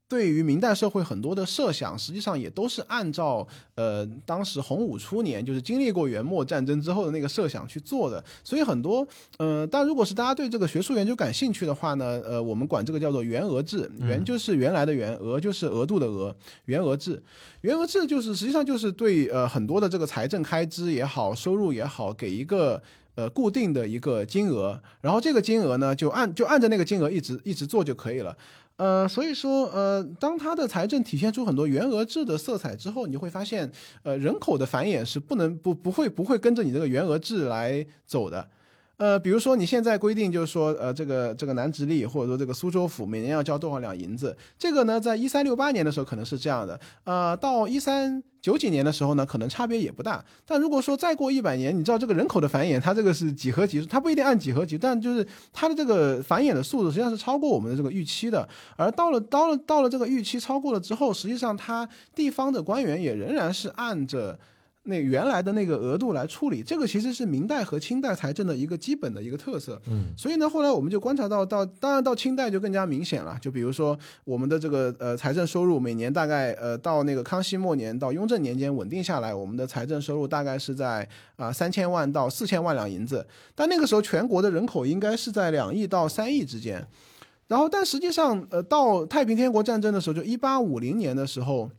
对于明代社会很多的设想，实际上也都是按照呃当时洪武初年，就是经历过元末战争之后的那个设想去做的。所以很多呃，但如果是大家对这个学术研究感兴趣的话呢，呃，我们管这个叫做元额制，元就是原来的元，额就是额度的额，元额制。元额制就是实际上就是对呃很多的这个财政开支也好，收入也好，给一个呃固定的一个金额，然后这个金额呢就按就按着那个金额一直一直做就可以了。呃，所以说，呃，当它的财政体现出很多原额制的色彩之后，你会发现，呃，人口的繁衍是不能不不会不会跟着你这个原额制来走的。呃，比如说你现在规定就是说，呃，这个这个南直隶或者说这个苏州府每年要交多少两银子，这个呢，在一三六八年的时候可能是这样的，呃，到一三九几年的时候呢，可能差别也不大。但如果说再过一百年，你知道这个人口的繁衍，它这个是几何级数，它不一定按几何级，但就是它的这个繁衍的速度实际上是超过我们的这个预期的。而到了到了到了这个预期超过了之后，实际上它地方的官员也仍然是按着。那原来的那个额度来处理，这个其实是明代和清代财政的一个基本的一个特色。嗯，所以呢，后来我们就观察到，到当然到清代就更加明显了。就比如说我们的这个呃财政收入，每年大概呃到那个康熙末年到雍正年间稳定下来，我们的财政收入大概是在啊三千万到四千万两银子。但那个时候全国的人口应该是在两亿到三亿之间。然后，但实际上呃到太平天国战争的时候，就一八五零年的时候。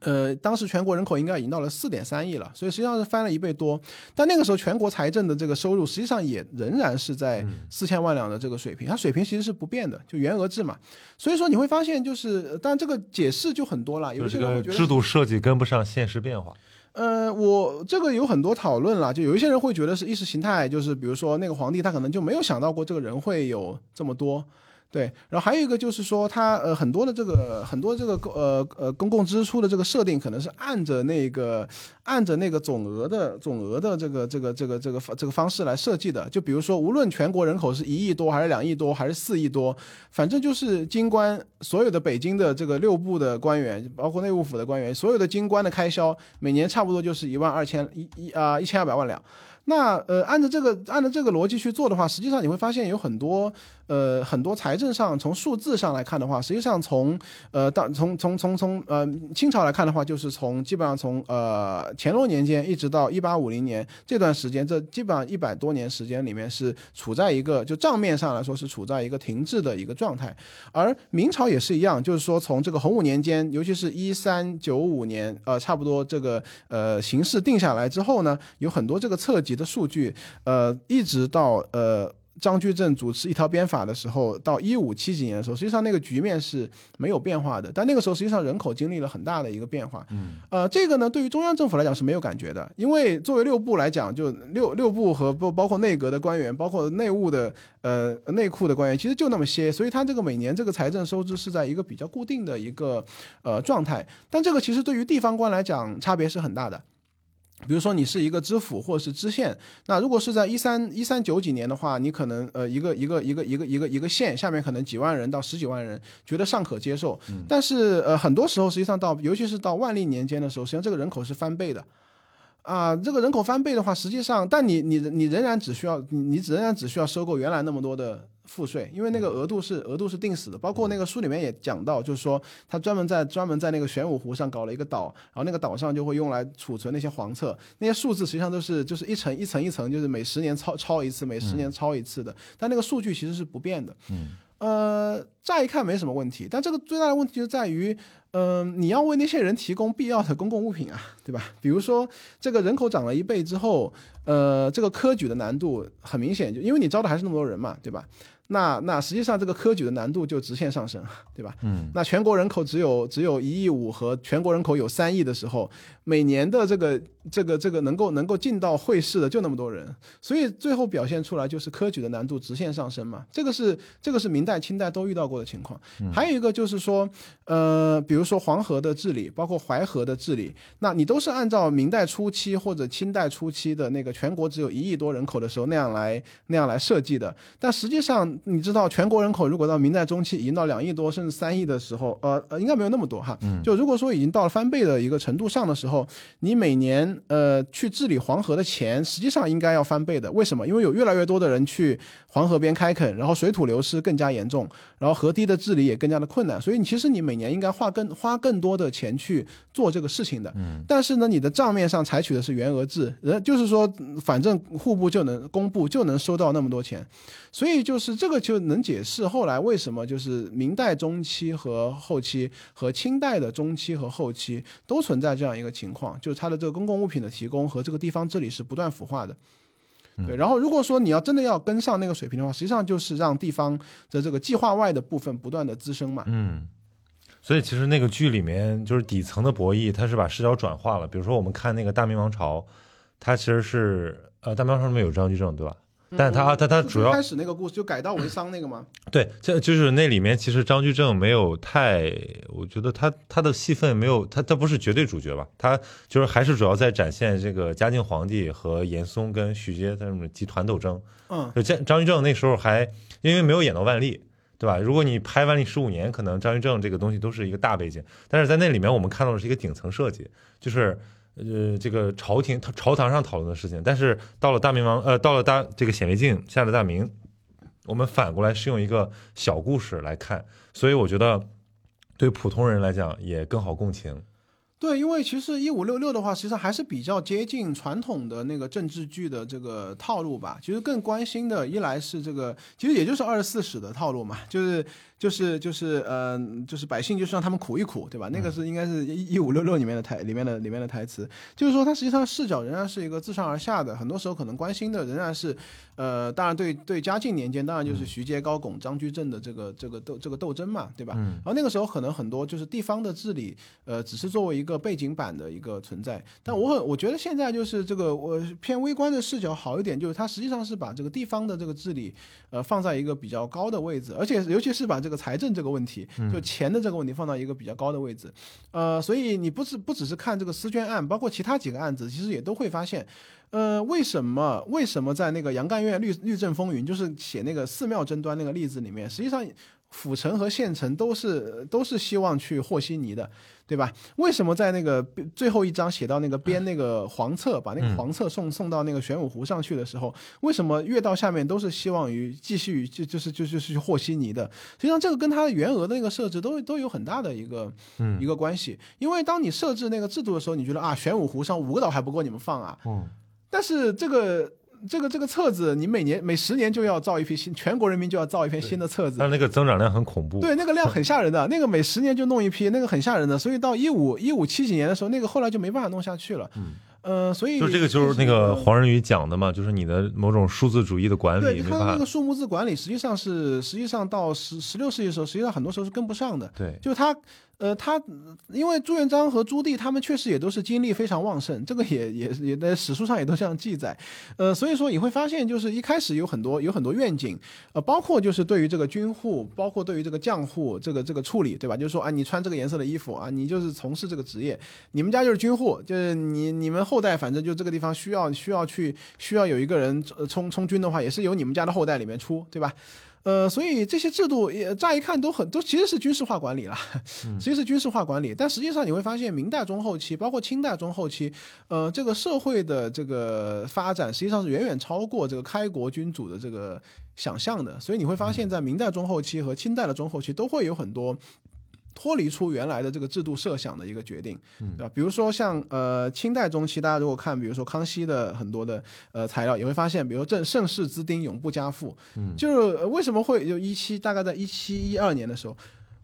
呃，当时全国人口应该已经到了四点三亿了，所以实际上是翻了一倍多。但那个时候全国财政的这个收入实际上也仍然是在四千万两的这个水平，它水平其实是不变的，就原额制嘛。所以说你会发现，就是但这个解释就很多了，有些人会觉得制度设计跟不上现实变化。呃，我这个有很多讨论了，就有一些人会觉得是意识形态，就是比如说那个皇帝他可能就没有想到过这个人会有这么多。对，然后还有一个就是说，它呃很多的这个很多这个呃呃公共支出的这个设定，可能是按着那个按着那个总额的总额的这个这个这个这个这个方式来设计的。就比如说，无论全国人口是一亿多，还是两亿多，还是四亿多，反正就是京官所有的北京的这个六部的官员，包括内务府的官员，所有的京官的开销，每年差不多就是一万二千一一啊一千二百万两。那呃，按照这个按照这个逻辑去做的话，实际上你会发现有很多呃很多财政上从数字上来看的话，实际上从呃到从从从从呃清朝来看的话，就是从基本上从呃乾隆年间一直到一八五零年这段时间，这基本上一百多年时间里面是处在一个就账面上来说是处在一个停滞的一个状态，而明朝也是一样，就是说从这个洪武年间，尤其是一三九五年，呃差不多这个呃形势定下来之后呢，有很多这个侧级。的数据，呃，一直到呃张居正主持一条鞭法的时候，到一五七几年的时候，实际上那个局面是没有变化的。但那个时候实际上人口经历了很大的一个变化。嗯，呃，这个呢，对于中央政府来讲是没有感觉的，因为作为六部来讲，就六六部和不包括内阁的官员，包括内务的呃内库的官员，其实就那么些，所以他这个每年这个财政收支是在一个比较固定的一个呃状态。但这个其实对于地方官来讲差别是很大的。比如说你是一个知府或者是知县，那如果是在一三一三九几年的话，你可能呃一个一个一个一个一个一个县下面可能几万人到十几万人，觉得尚可接受。但是呃很多时候实际上到尤其是到万历年间的时候，实际上这个人口是翻倍的。啊，这个人口翻倍的话，实际上，但你你你仍然只需要你你仍然只需要收购原来那么多的赋税，因为那个额度是额度是定死的。包括那个书里面也讲到，就是说他专门在专门在那个玄武湖上搞了一个岛，然后那个岛上就会用来储存那些黄册，那些数字实际上都是就是一层一层一层，就是每十年抄抄一次，每十年抄一次的，但那个数据其实是不变的。嗯。呃，乍一看没什么问题，但这个最大的问题就在于，嗯，你要为那些人提供必要的公共物品啊，对吧？比如说，这个人口涨了一倍之后，呃，这个科举的难度很明显，就因为你招的还是那么多人嘛，对吧？那那实际上这个科举的难度就直线上升，对吧？嗯，那全国人口只有只有一亿五和全国人口有三亿的时候，每年的这个这个这个能够能够进到会试的就那么多人，所以最后表现出来就是科举的难度直线上升嘛。这个是这个是明代清代都遇到过的情况。还有一个就是说，呃，比如说黄河的治理，包括淮河的治理，那你都是按照明代初期或者清代初期的那个全国只有一亿多人口的时候那样来那样来设计的，但实际上。你知道全国人口如果到明代中期已经到两亿多甚至三亿的时候，呃呃，应该没有那么多哈。就如果说已经到了翻倍的一个程度上的时候，你每年呃去治理黄河的钱，实际上应该要翻倍的。为什么？因为有越来越多的人去黄河边开垦，然后水土流失更加严重，然后河堤的治理也更加的困难。所以你其实你每年应该花更花更多的钱去做这个事情的。嗯。但是呢，你的账面上采取的是原额制，人就是说，反正户部就能公布就能收到那么多钱。所以就是这个就能解释后来为什么就是明代中期和后期和清代的中期和后期都存在这样一个情况，就是它的这个公共物品的提供和这个地方治理是不断腐化的。对，然后如果说你要真的要跟上那个水平的话，实际上就是让地方的这个计划外的部分不断的滋生嘛。嗯，所以其实那个剧里面就是底层的博弈，它是把视角转化了。比如说我们看那个大明王朝，它其实是呃大明王朝里面有张居正，对吧？但是他他他主要开始那个故事就改道为桑那个吗？对，这就是那里面其实张居正没有太，我觉得他他的戏份没有他他不是绝对主角吧？他就是还是主要在展现这个嘉靖皇帝和严嵩跟徐阶他们集团斗争。嗯，就张张居正那时候还因为没有演到万历，对吧？如果你拍万历十五年，可能张居正这个东西都是一个大背景，但是在那里面我们看到的是一个顶层设计，就是。呃，这个朝廷朝堂上讨论的事情，但是到了大明王，呃，到了大这个显微镜下的大明，我们反过来是用一个小故事来看，所以我觉得对普通人来讲也更好共情。对，因为其实一五六六的话，实际上还是比较接近传统的那个政治剧的这个套路吧。其实更关心的，一来是这个，其实也就是二十四史的套路嘛，就是。就是就是呃，就是百姓就是让他们苦一苦，对吧？那个是应该是一一五六六里面的台里面的里面的台词，就是说他实际上视角仍然是一个自上而下的，很多时候可能关心的仍然是，呃，当然对对嘉靖年间当然就是徐阶高拱张居正的这个这个斗这个斗争嘛，对吧？然后那个时候可能很多就是地方的治理，呃，只是作为一个背景板的一个存在。但我很我觉得现在就是这个我偏微观的视角好一点，就是它实际上是把这个地方的这个治理，呃，放在一个比较高的位置，而且尤其是把这个。财政这个问题，就钱的这个问题放到一个比较高的位置，呃，所以你不是不只是看这个私捐案，包括其他几个案子，其实也都会发现，呃，为什么为什么在那个杨干院律律政风云，就是写那个寺庙争端那个例子里面，实际上府城和县城都是都是希望去和稀泥的。对吧？为什么在那个最后一章写到那个编那个黄册，把那个黄册送送到那个玄武湖上去的时候，为什么越到下面都是希望于继续就就是就就是去和稀泥的？实际上这个跟它的原额的那个设置都都有很大的一个一个关系。因为当你设置那个制度的时候，你觉得啊，玄武湖上五个岛还不够你们放啊？嗯，但是这个。这个这个册子，你每年每十年就要造一批新，全国人民就要造一篇新的册子。但那个增长量很恐怖。对，那个量很吓人的，那个每十年就弄一批，那个很吓人的。所以到一五一五七几年的时候，那个后来就没办法弄下去了。嗯。呃，所以就这个就是那个黄仁宇讲的嘛，就是你的某种数字主义的管理。对，你看那个数目字管理，实际上是实际上到十十六世纪的时候，实际上很多时候是跟不上的。对，就是他。呃，他因为朱元璋和朱棣他们确实也都是精力非常旺盛，这个也也也在史书上也都这样记载。呃，所以说你会发现，就是一开始有很多有很多愿景，呃，包括就是对于这个军户，包括对于这个将户，这个这个处理，对吧？就是说啊，你穿这个颜色的衣服啊，你就是从事这个职业，你们家就是军户，就是你你们后。代反正就这个地方需要需要去需要有一个人呃充充军的话，也是由你们家的后代里面出，对吧？呃，所以这些制度也乍一看都很都其实是军事化管理了，(laughs) 其实是军事化管理。但实际上你会发现，明代中后期，包括清代中后期，呃，这个社会的这个发展实际上是远远超过这个开国君主的这个想象的。所以你会发现在明代中后期和清代的中后期都会有很多。脱离出原来的这个制度设想的一个决定，对吧？比如说像呃清代中期，大家如果看，比如说康熙的很多的呃材料，也会发现，比如正盛世之丁永不加赋，嗯，就是为什么会就一七大概在一七一二年的时候。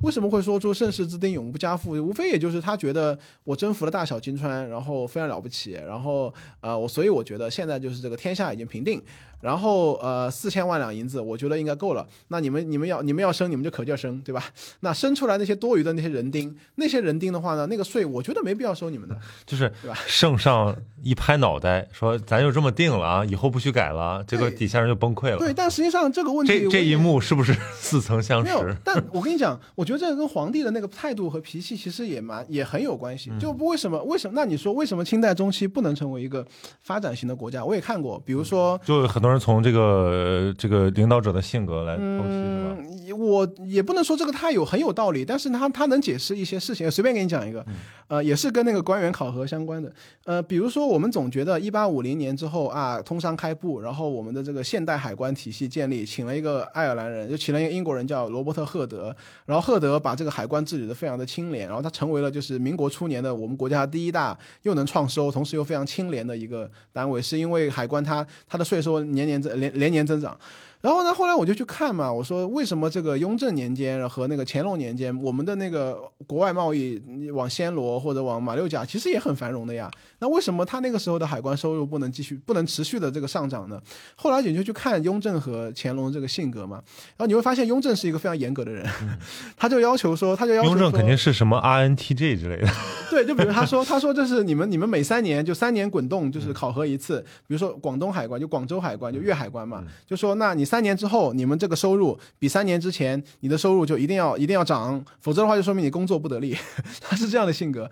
为什么会说出盛世之丁永不加赋？无非也就是他觉得我征服了大小金川，然后非常了不起，然后呃我所以我觉得现在就是这个天下已经平定，然后呃四千万两银子我觉得应该够了。那你们你们要你们要生你们就可劲生，对吧？(laughs) 那生出来那些多余的那些人丁，那些人丁的话呢，那个税我觉得没必要收你们的，(laughs) 就是对吧？(laughs) 圣上一拍脑袋说咱就这么定了啊，以后不许改了，这个底下人就崩溃了。对，但实际上这个问题这这一幕是不是似曾相没有识？，但我跟你讲，我觉得这个跟皇帝的那个态度和脾气其实也蛮也很有关系。就为什么为什么？那你说为什么清代中期不能成为一个发展型的国家？我也看过，比如说，就很多人从这个呃这个领导者的性格来剖析，是吧？我也不能说这个太有很有道理，但是他他能解释一些事情。随便给你讲一个，呃，也是跟那个官员考核相关的。呃，比如说我们总觉得一八五零年之后啊，通商开埠，然后我们的这个现代海关体系建立，请了一个爱尔兰人，就请了一个英国人叫罗伯特赫德，然后赫德把这个海关治理的非常的清廉，然后他成为了就是民国初年的我们国家第一大又能创收，同时又非常清廉的一个单位，是因为海关它它的税收年年增连连年增长。然后呢，后来我就去看嘛，我说为什么这个雍正年间和那个乾隆年间，我们的那个国外贸易往暹罗或者往马六甲，其实也很繁荣的呀。那为什么他那个时候的海关收入不能继续、不能持续的这个上涨呢？后来你就去看雍正和乾隆这个性格嘛，然后你会发现雍正是一个非常严格的人，(laughs) 他就要求说，他就要求雍正肯定是什么 RNTJ 之类的，(laughs) 对，就比如他说，(laughs) 他说这是你们你们每三年就三年滚动，就是考核一次。比如说广东海关就广州海关就粤海关嘛，就说那你三年之后你们这个收入比三年之前你的收入就一定要一定要涨，否则的话就说明你工作不得力。(laughs) 他是这样的性格。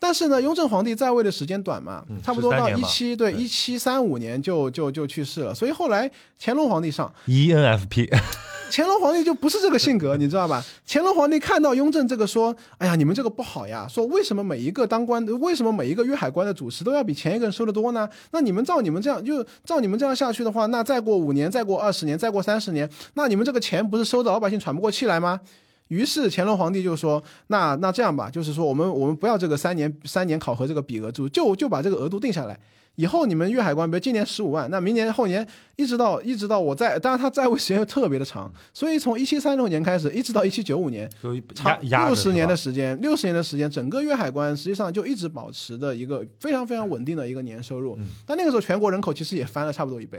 但是呢，雍正皇帝在位的时间短嘛，差不多13年吧到一七对对一七三五年就就就去世了，所以后来乾隆皇帝上，E ENFP，(laughs) 乾隆皇帝就不是这个性格，(laughs) 你知道吧？乾隆皇帝看到雍正这个说：“哎呀，你们这个不好呀！说为什么每一个当官的，为什么每一个粤海关的主持都要比前一个人收的多呢？那你们照你们这样，就照你们这样下去的话，那再过五年，再过二十年，再过三十年，那你们这个钱不是收的老百姓喘不过气来吗？”于是乾隆皇帝就说：“那那这样吧，就是说我们我们不要这个三年三年考核这个比额制，就就把这个额度定下来。以后你们粤海关，比如今年十五万，那明年后年一直到一直到我在，当然他在位时间又特别的长，(laughs) 所以从一七三六年开始，一直到一七九五年，六十年的时间，六十年的时间，整个粤海关实际上就一直保持的一个非常非常稳定的一个年收入。嗯但那个时候全国人口其实也翻了差不多一倍。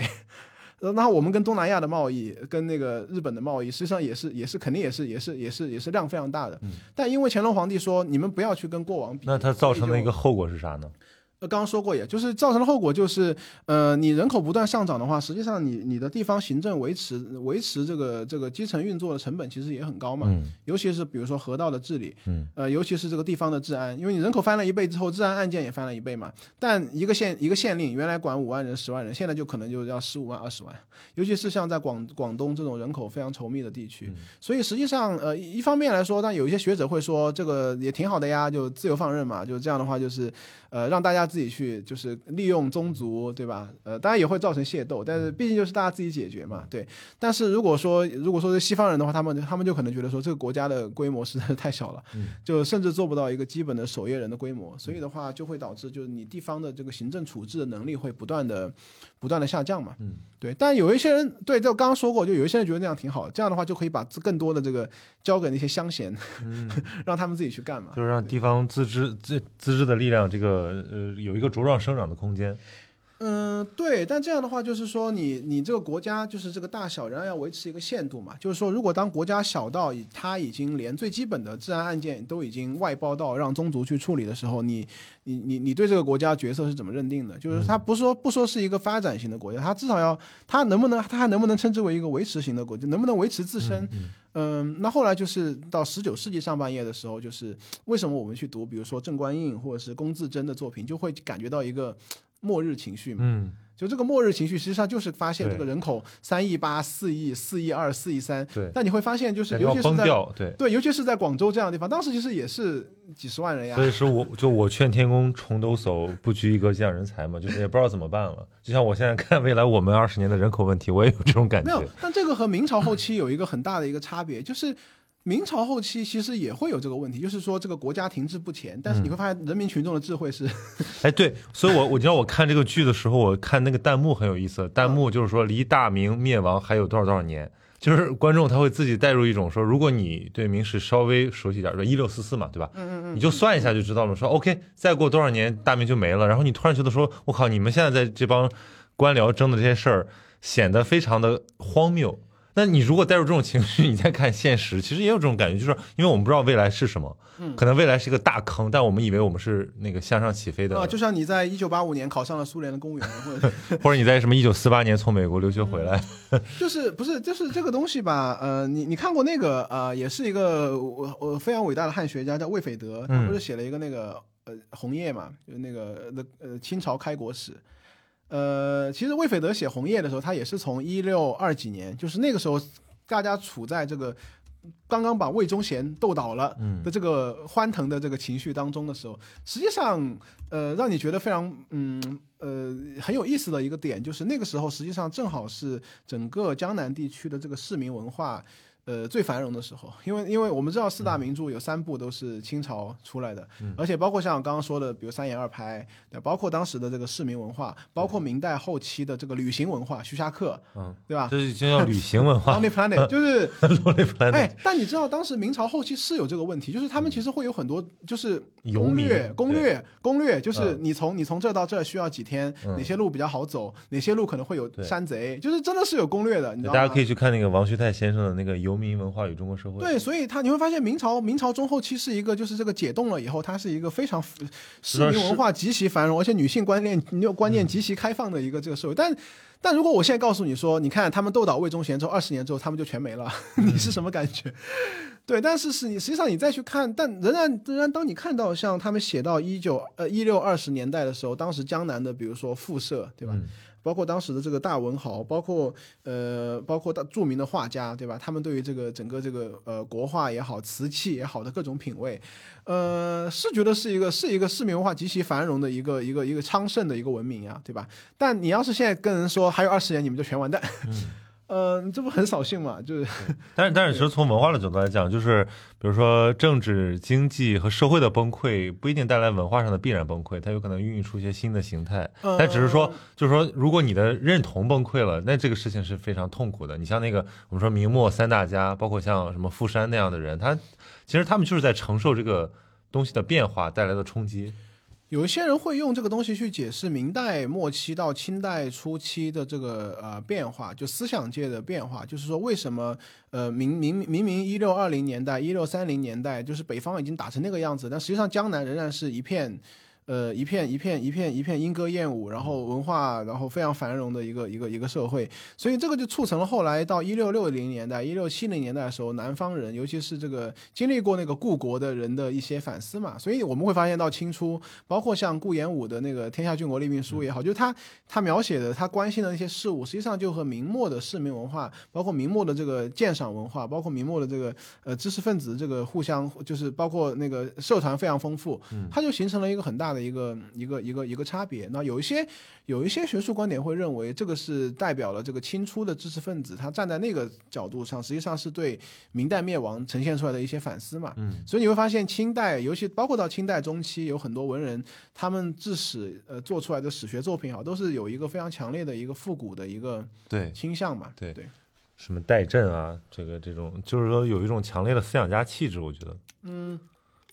呃那我们跟东南亚的贸易，跟那个日本的贸易，实际上也是也是肯定也是也是也是也是量非常大的。但因为乾隆皇帝说，你们不要去跟过往比，那它造成的一个后果是啥呢？呃，刚刚说过，也就是造成的后果就是，呃，你人口不断上涨的话，实际上你你的地方行政维持维持这个这个基层运作的成本其实也很高嘛，嗯尤其是比如说河道的治理，嗯，呃，尤其是这个地方的治安，因为你人口翻了一倍之后，治安案件也翻了一倍嘛。但一个县一个县令原来管五万人、十万人，现在就可能就要十五万、二十万，尤其是像在广广东这种人口非常稠密的地区，所以实际上，呃，一一方面来说，但有一些学者会说这个也挺好的呀，就自由放任嘛，就这样的话就是，呃，让大家自己去就是利用宗族，对吧？呃，当然也会造成械斗，但是毕竟就是大家自己解决嘛，对。但是如果说如果说是西方人的话，他们他们就可能觉得说这个国家的规模实在是太小了，就甚至做不到一个基本的守夜人的规模，所以的话就会导致就是你地方的这个行政处置的能力会不断的不断的下降嘛。嗯，对。但有一些人对，就刚刚说过，就有一些人觉得那样挺好，这样的话就可以把更多的这个交给那些乡贤，(laughs) 让他们自己去干嘛。就是让地方自治自自治的力量，这个呃有一个茁壮生长的空间。嗯，对，但这样的话就是说你，你这个国家就是这个大小仍然要维持一个限度嘛。就是说，如果当国家小到它已经连最基本的治安案件都已经外包到让宗族去处理的时候，你你你你对这个国家角色是怎么认定的？就是它不说不说是一个发展型的国家，它至少要它能不能它还能不能称之为一个维持型的国家，能不能维持自身？嗯，那后来就是到十九世纪上半叶的时候，就是为什么我们去读，比如说郑观应或者是龚自珍的作品，就会感觉到一个。末日情绪嘛，嗯，就这个末日情绪，实际上就是发现这个人口三亿八、四亿、四亿二、四亿三，对。但你会发现，就是尤其是在对对，尤其是在广州这样的地方，当时其实也是几十万人呀。所以说，我就我劝天公重抖擞，不拘一格降人才嘛，就是也不知道怎么办了。就像我现在看未来我们二十年的人口问题，我也有这种感觉。没有，但这个和明朝后期有一个很大的一个差别，就是。明朝后期其实也会有这个问题，就是说这个国家停滞不前，但是你会发现人民群众的智慧是，哎，对，所以我我知道我看这个剧的时候，我看那个弹幕很有意思，弹幕就是说离大明灭亡还有多少多少年，就是观众他会自己带入一种说，如果你对明史稍微熟悉点，说一六四四嘛，对吧？嗯嗯嗯，你就算一下就知道了，说 OK，再过多少年大明就没了，然后你突然觉得说，我靠，你们现在在这帮官僚争的这些事儿，显得非常的荒谬。那你如果带入这种情绪，你再看现实，其实也有这种感觉，就是因为我们不知道未来是什么，嗯，可能未来是一个大坑，但我们以为我们是那个向上起飞的啊，就像你在一九八五年考上了苏联的公务员，或者 (laughs) 或者你在什么一九四八年从美国留学回来，就是不是就是这个东西吧？呃，你你看过那个呃，也是一个我我非常伟大的汉学家叫魏斐德，他不是写了一个那个呃红叶嘛，就是那个那呃清朝开国史。呃，其实魏斐德写《红叶》的时候，他也是从一六二几年，就是那个时候，大家处在这个刚刚把魏忠贤斗倒了的这个欢腾的这个情绪当中的时候，实际上，呃，让你觉得非常，嗯，呃，很有意思的一个点，就是那个时候实际上正好是整个江南地区的这个市民文化。呃，最繁荣的时候，因为因为我们知道四大名著有三部都是清朝出来的，而且包括像刚刚说的，比如三言二拍，包括当时的这个市民文化，包括明代后期的这个旅行文化，徐霞客，嗯，对吧？这是就叫旅行文化。Lonely Planet 就是 (laughs) Lonely Planet。哎，但你知道当时明朝后期是有这个问题，就是他们其实会有很多就是攻略，攻略，攻略，就是你从你从这到这需要几天，哪些路比较好走，哪些路可能会有山贼，就是真的是有攻略的，你知道吗？大家可以去看那个王旭泰先生的那个游。民文化与中国社会对，所以他你会发现明朝明朝中后期是一个就是这个解冻了以后，它是一个非常市民文化极其繁荣，而且女性观念你有观念极其开放的一个这个社会。但但如果我现在告诉你说，你看他们斗倒魏忠贤之后，二十年之后他们就全没了，(laughs) 你是什么感觉？(laughs) 对，但是是你实际上你再去看，但仍然仍然当你看到像他们写到一九呃一六二十年代的时候，当时江南的比如说复社，对吧？包括当时的这个大文豪，包括呃，包括大著名的画家，对吧？他们对于这个整个这个呃国画也好，瓷器也好的各种品味，呃，是觉得是一个是一个市民文化极其繁荣的一个一个一个昌盛的一个文明呀，对吧？但你要是现在跟人说还有二十年，你们就全完蛋。(laughs) 这不很扫兴嘛？就是，但是但是，其实从文化的角度来讲，就是比如说政治、经济和社会的崩溃，不一定带来文化上的必然崩溃，它有可能孕育出一些新的形态。但只是说，就是说，如果你的认同崩溃了，那这个事情是非常痛苦的。你像那个我们说明末三大家，包括像什么傅山那样的人，他其实他们就是在承受这个东西的变化带来的冲击。有一些人会用这个东西去解释明代末期到清代初期的这个呃变化，就思想界的变化，就是说为什么呃明明明明一六二零年代、一六三零年代，就是北方已经打成那个样子，但实际上江南仍然是一片。呃，一片一片一片一片莺歌燕舞，然后文化，然后非常繁荣的一个一个一个社会，所以这个就促成了后来到一六六零年代、一六七零年代的时候，南方人，尤其是这个经历过那个故国的人的一些反思嘛。所以我们会发现到清初，包括像顾炎武的那个《天下郡国立命书》也好，就是他他描写的他关心的那些事物，实际上就和明末的市民文化，包括明末的这个鉴赏文化，包括明末的这个呃知识分子这个互相，就是包括那个社团非常丰富，它就形成了一个很大的。一个一个一个一个差别，那有一些有一些学术观点会认为，这个是代表了这个清初的知识分子，他站在那个角度上，实际上是对明代灭亡呈现出来的一些反思嘛。嗯，所以你会发现，清代尤其包括到清代中期，有很多文人，他们自史呃做出来的史学作品啊，都是有一个非常强烈的一个复古的一个对倾向嘛。对对，什么代震啊，这个这种就是说有一种强烈的思想家气质，我觉得。嗯。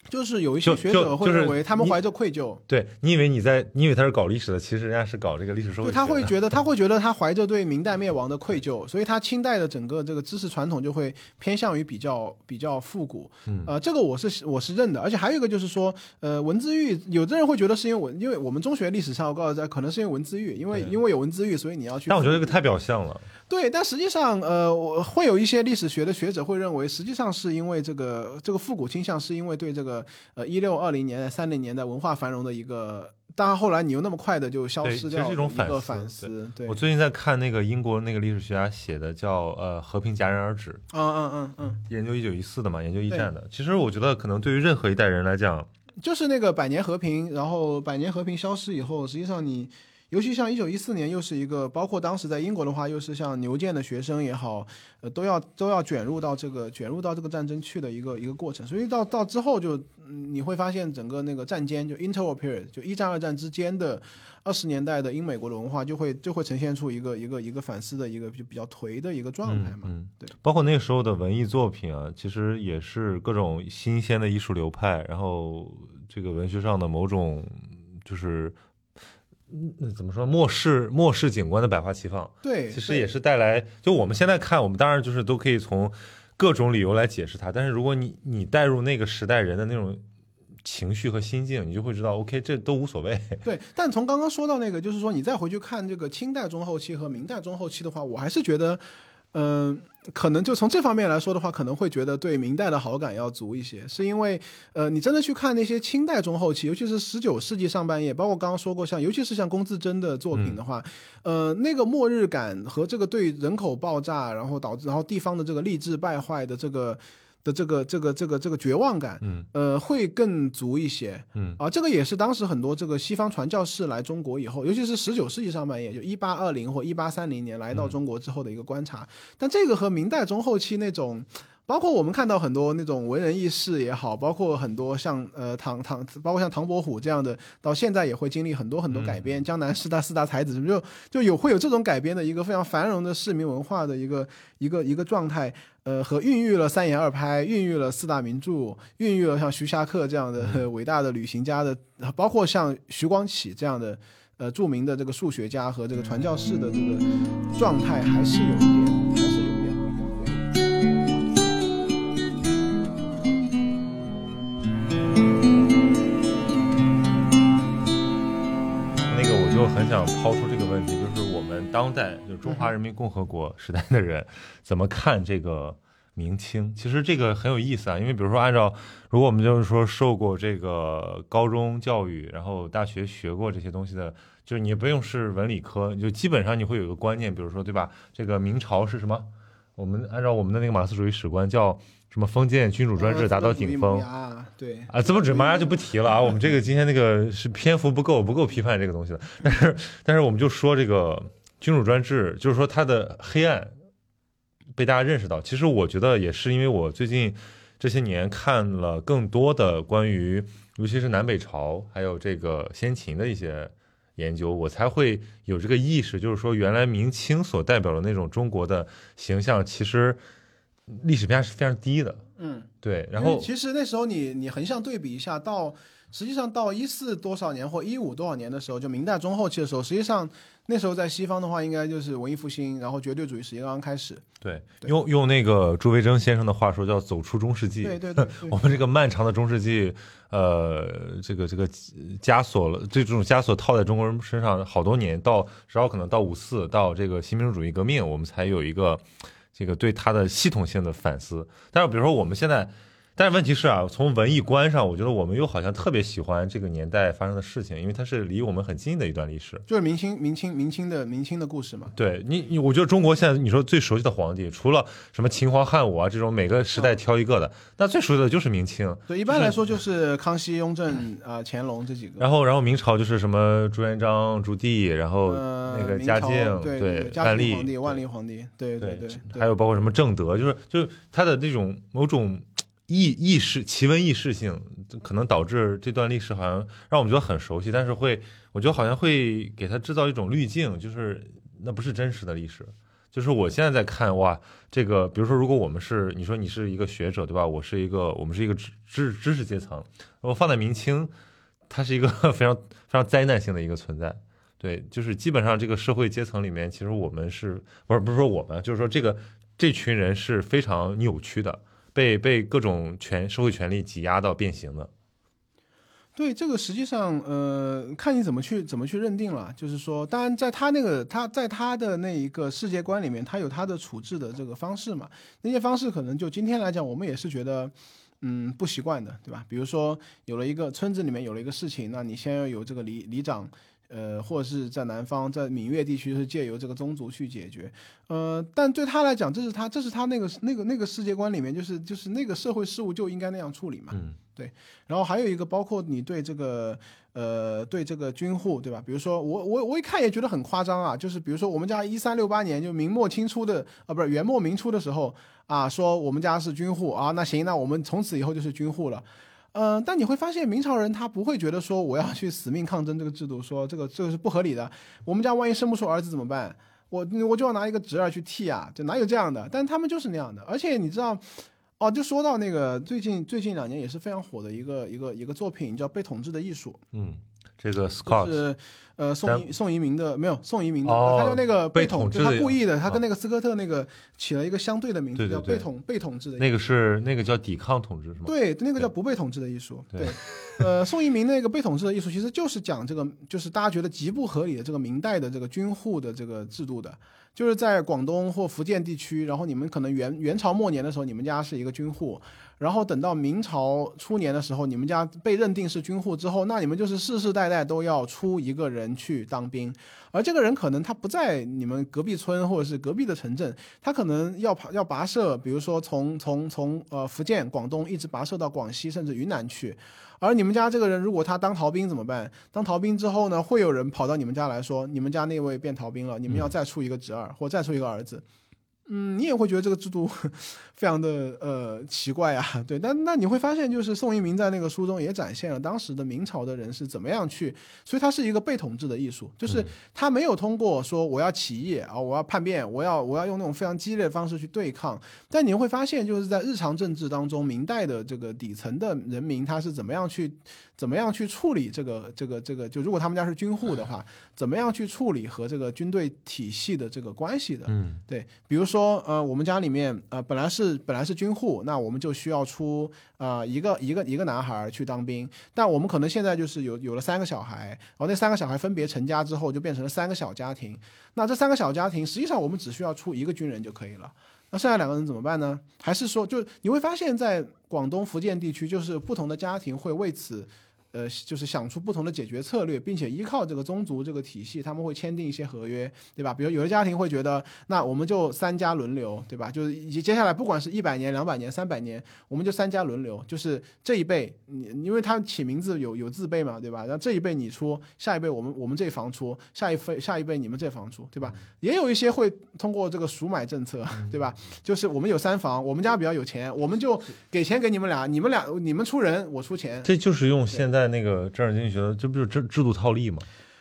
就是有一些学者会认为他们怀着愧疚，对你以为你在，你以为他是搞历史的，其实人家是搞这个历史社会。他会觉得他会觉得他怀着对明代灭亡的愧疚，所以他清代的整个这个知识传统就会偏向于比较比较复古。嗯呃，这个我是我是认的，而且还有一个就是说，呃，文字狱，有的人会觉得是因为文，因为我们中学历史上我告诉大家，可能是因为文字狱，因为因为有文字狱，所以你要去。但我觉得这个太表象了。对，但实际上，呃，我会有一些历史学的学者会认为，实际上是因为这个这个复古倾向，是因为对这个呃一六二零年代、三零年代文化繁荣的一个，当然后来你又那么快的就消失掉一种个反思，对，我最近在看那个英国那个历史学家写的叫呃《和平戛然而止》，嗯嗯嗯嗯，研究一九一四的嘛，研究一战的。其实我觉得可能对于任何一代人来讲，就是那个百年和平，然后百年和平消失以后，实际上你，尤其像一九一四年，又是一个包括当时在英国的话，又是像牛剑的学生也好，呃，都要都要卷入到这个卷入到这个战争去的一个一个过程，所以到到之后就、嗯你会发现整个那个战间就 interwar period 就一战二战之间的二十年代的英美国的文化就会就会呈现出一个一个一个反思的一个就比较颓的一个状态嘛。嗯，对，包括那个时候的文艺作品啊，其实也是各种新鲜的艺术流派，然后这个文学上的某种就是。嗯，怎么说？末世末世景观的百花齐放，对，其实也是带来。就我们现在看，我们当然就是都可以从各种理由来解释它。但是如果你你带入那个时代人的那种情绪和心境，你就会知道，OK，这都无所谓。对，但从刚刚说到那个，就是说你再回去看这个清代中后期和明代中后期的话，我还是觉得，嗯、可能就从这方面来说的话，可能会觉得对明代的好感要足一些，是因为，呃，你真的去看那些清代中后期，尤其是十九世纪上半叶，包括刚刚说过像，尤其是像龚自珍的作品的话，呃，那个末日感和这个对人口爆炸，然后导致然后地方的这个吏治败坏的这个的这个这个这个这个绝望感，嗯呃，会更足一些。嗯啊，这个也是当时很多这个西方传教士来中国以后，尤其是十九世纪上半叶，就一八二零或一八三零年来到中国之后的一个观察。但这个和明代中后期那种，包括我们看到很多那种文人轶事也好，包括很多像呃唐唐，包括像唐伯虎这样的，到现在也会经历很多很多改编。江南四大四大才子什么就就有会有这种改编的一个非常繁荣的市民文化的一个一个一个状态。呃，和孕育了三言二拍，孕育了四大名著，孕育了像徐霞客这样的、呃伟大的旅行家的，包括像徐光启这样的呃著名的这个数学家和这个传教士的这个状态，还是有一点，很想抛出这个问题，就是我们当代就是中华人民共和国时代的人怎么看这个明清？其实这个很有意思啊，因为比如说按照如果我们就是说受过这个高中教育，然后大学学过这些东西的，就是你不用是文理科，就基本上你会有一个观念，比如说对吧？这个明朝是什么？我们按照我们的那个马克思主义史观叫什么？封建君主专制达到顶峰。啊，对，啊，资本主义麻就不提了啊。我们这个今天那个是篇幅不够，不够批判这个东西的。但是，但是我们就说这个君主专制，就是说它的黑暗被大家认识到。其实我觉得也是因为我最近这些年看了更多的关于，尤其是南北朝还有这个先秦的一些研究，我才会有这个意识，就是说原来明清所代表的那种中国的形象，其实历史评价是非常低的。嗯，对，然后其实那时候你你横向对比一下，到实际上到一四多少年或一五多少年的时候，就明代中后期的时候，实际上那时候在西方的话，应该就是文艺复兴，然后绝对主义时期刚刚开始。对，对用用那个朱维铮先生的话说，叫走出中世纪。对对对对我们这个漫长的中世纪，呃，这个这个枷锁了，这种枷锁套在中国人身上好多年，到然后可能到五四，到这个新民主主义革命，我们才有一个这个对他的系统性的反思。但是比如说我们现在。但是问题是啊，从文艺观上，我觉得我们又好像特别喜欢这个年代发生的事情，因为它是离我们很近的一段历史。就是明清明清明清的明清的故事嘛。对你，你我觉得中国现在你说最熟悉的皇帝，除了什么秦皇汉武啊这种每个时代挑一个的，那最熟悉的就是明清。对，一般来说就是康熙、雍正、啊、乾隆这几个。然后，然后明朝就是什么朱元璋、朱棣，然后呃，那个嘉靖，对万历皇帝、万历皇帝，对对对，对还有包括什么正德，就是就是他的那种某种意意识奇闻异事性，可能导致这段历史好像让我们觉得很熟悉，但是会我觉得好像会给他制造一种滤镜，就是那不是真实的历史。就是我现在在看，哇，这个比如说，如果我们是你说你是一个学者，对吧？我是一个，我们是一个知知知识阶层，我放在明清，它是一个 (laughs) 非常非常灾难性的一个存在。对，就是基本上这个社会阶层里面，其实我们是不是不是说我们，就是说这个这群人是非常扭曲的，被被各种权社会权力挤压到变形的。对这个实际上，呃，看你怎么去怎么去认定了。就是说，当然在他那个他在他的那一个世界观里面，他有他的处置的这个方式嘛。那些方式可能就今天来讲，我们也是觉得，嗯，不习惯的，对吧？比如说有了一个村子里面有了一个事情，那你先要有这个里里长。呃，或者是在南方，在闽粤地区是借由这个宗族去解决，呃，但对他来讲，这是他，这是他那个那个那个世界观里面，就是就是那个社会事务就应该那样处理嘛，嗯，对。然后还有一个，包括你对这个呃对这个军户，对吧？比如说我我我一看也觉得很夸张啊，就是比如说我们家一三六八年就明末清初的啊，不是元末明初的时候啊，说我们家是军户啊，那行，那我们从此以后就是军户了。嗯，但你会发现明朝人他不会觉得说我要去死命抗争这个制度，说这个这个是不合理的。我们家万一生不出儿子怎么办？我我就要拿一个侄儿去替啊，就哪有这样的？但他们就是那样的。而且你知道，哦，就说到那个最近最近两年也是非常火的一个一个一个作品，叫《被统治的艺术》。嗯。这个 Scott 是呃宋一宋移民的没有宋移民的，他叫那个被统，治，他故意的，他跟那个斯科特那个起了一个相对的名字，叫被统被统治的。那个是那个叫抵抗统治是吗？对，那个叫不被统治的艺术。对，呃，宋移民那个被统治的艺术其实就是讲这个，就是大家觉得极不合理的这个明代的这个军户的这个制度的。就是在广东或福建地区，然后你们可能元元朝末年的时候，你们家是一个军户，然后等到明朝初年的时候，你们家被认定是军户之后，那你们就是世世代代都要出一个人去当兵，而这个人可能他不在你们隔壁村或者是隔壁的城镇，他可能要爬要跋涉，比如说从从从呃福建、广东一直跋涉到广西甚至云南去。而你们家这个人，如果他当逃兵怎么办？当逃兵之后呢，会有人跑到你们家来说，你们家那位变逃兵了，你们要再出一个侄儿，或再出一个儿子。嗯，你也会觉得这个制度 (laughs) 非常的呃奇怪啊，对，但那你会发现，就是宋一鸣在那个书中也展现了当时的明朝的人是怎么样去，所以它是一个被统治的艺术，就是他没有通过说我要起义啊，我要叛变，我要我要用那种非常激烈的方式去对抗，但你会发现，就是在日常政治当中，明代的这个底层的人民他是怎么样去。怎么样去处理这个这个这个？就如果他们家是军户的话，怎么样去处理和这个军队体系的这个关系的？嗯，对，比如说说呃，我们家里面呃本来是本来是军户，那我们就需要出啊一个一个一个男孩去当兵，但我们可能现在就是有有了三个小孩，然后那三个小孩分别成家之后，就变成了三个小家庭。那这三个小家庭实际上我们只需要出一个军人就可以了。那剩下两个人怎么办呢？还是说，就你会发现在广东、福建地区，就是不同的家庭会为此。呃，就是想出不同的解决策略，并且依靠这个宗族这个体系，他们会签订一些合约，对吧？比如有的家庭会觉得，那我们就三家轮流，对吧？就是接下来不管是一百年、两百年、三百年，我们就三家轮流，就是这一辈你，因为他起名字有有字辈嘛，对吧？然后这一辈你出，下一辈我们我们这房出，下一辈下一辈你们这房出，对吧？也有一些会通过这个赎买政策，(laughs) 对吧？就是我们有三房，我们家比较有钱，我们就给钱给你们俩，你们俩你们出人，我出钱。这就是用现在。那个政治经济学，这不就是制制度套利吗？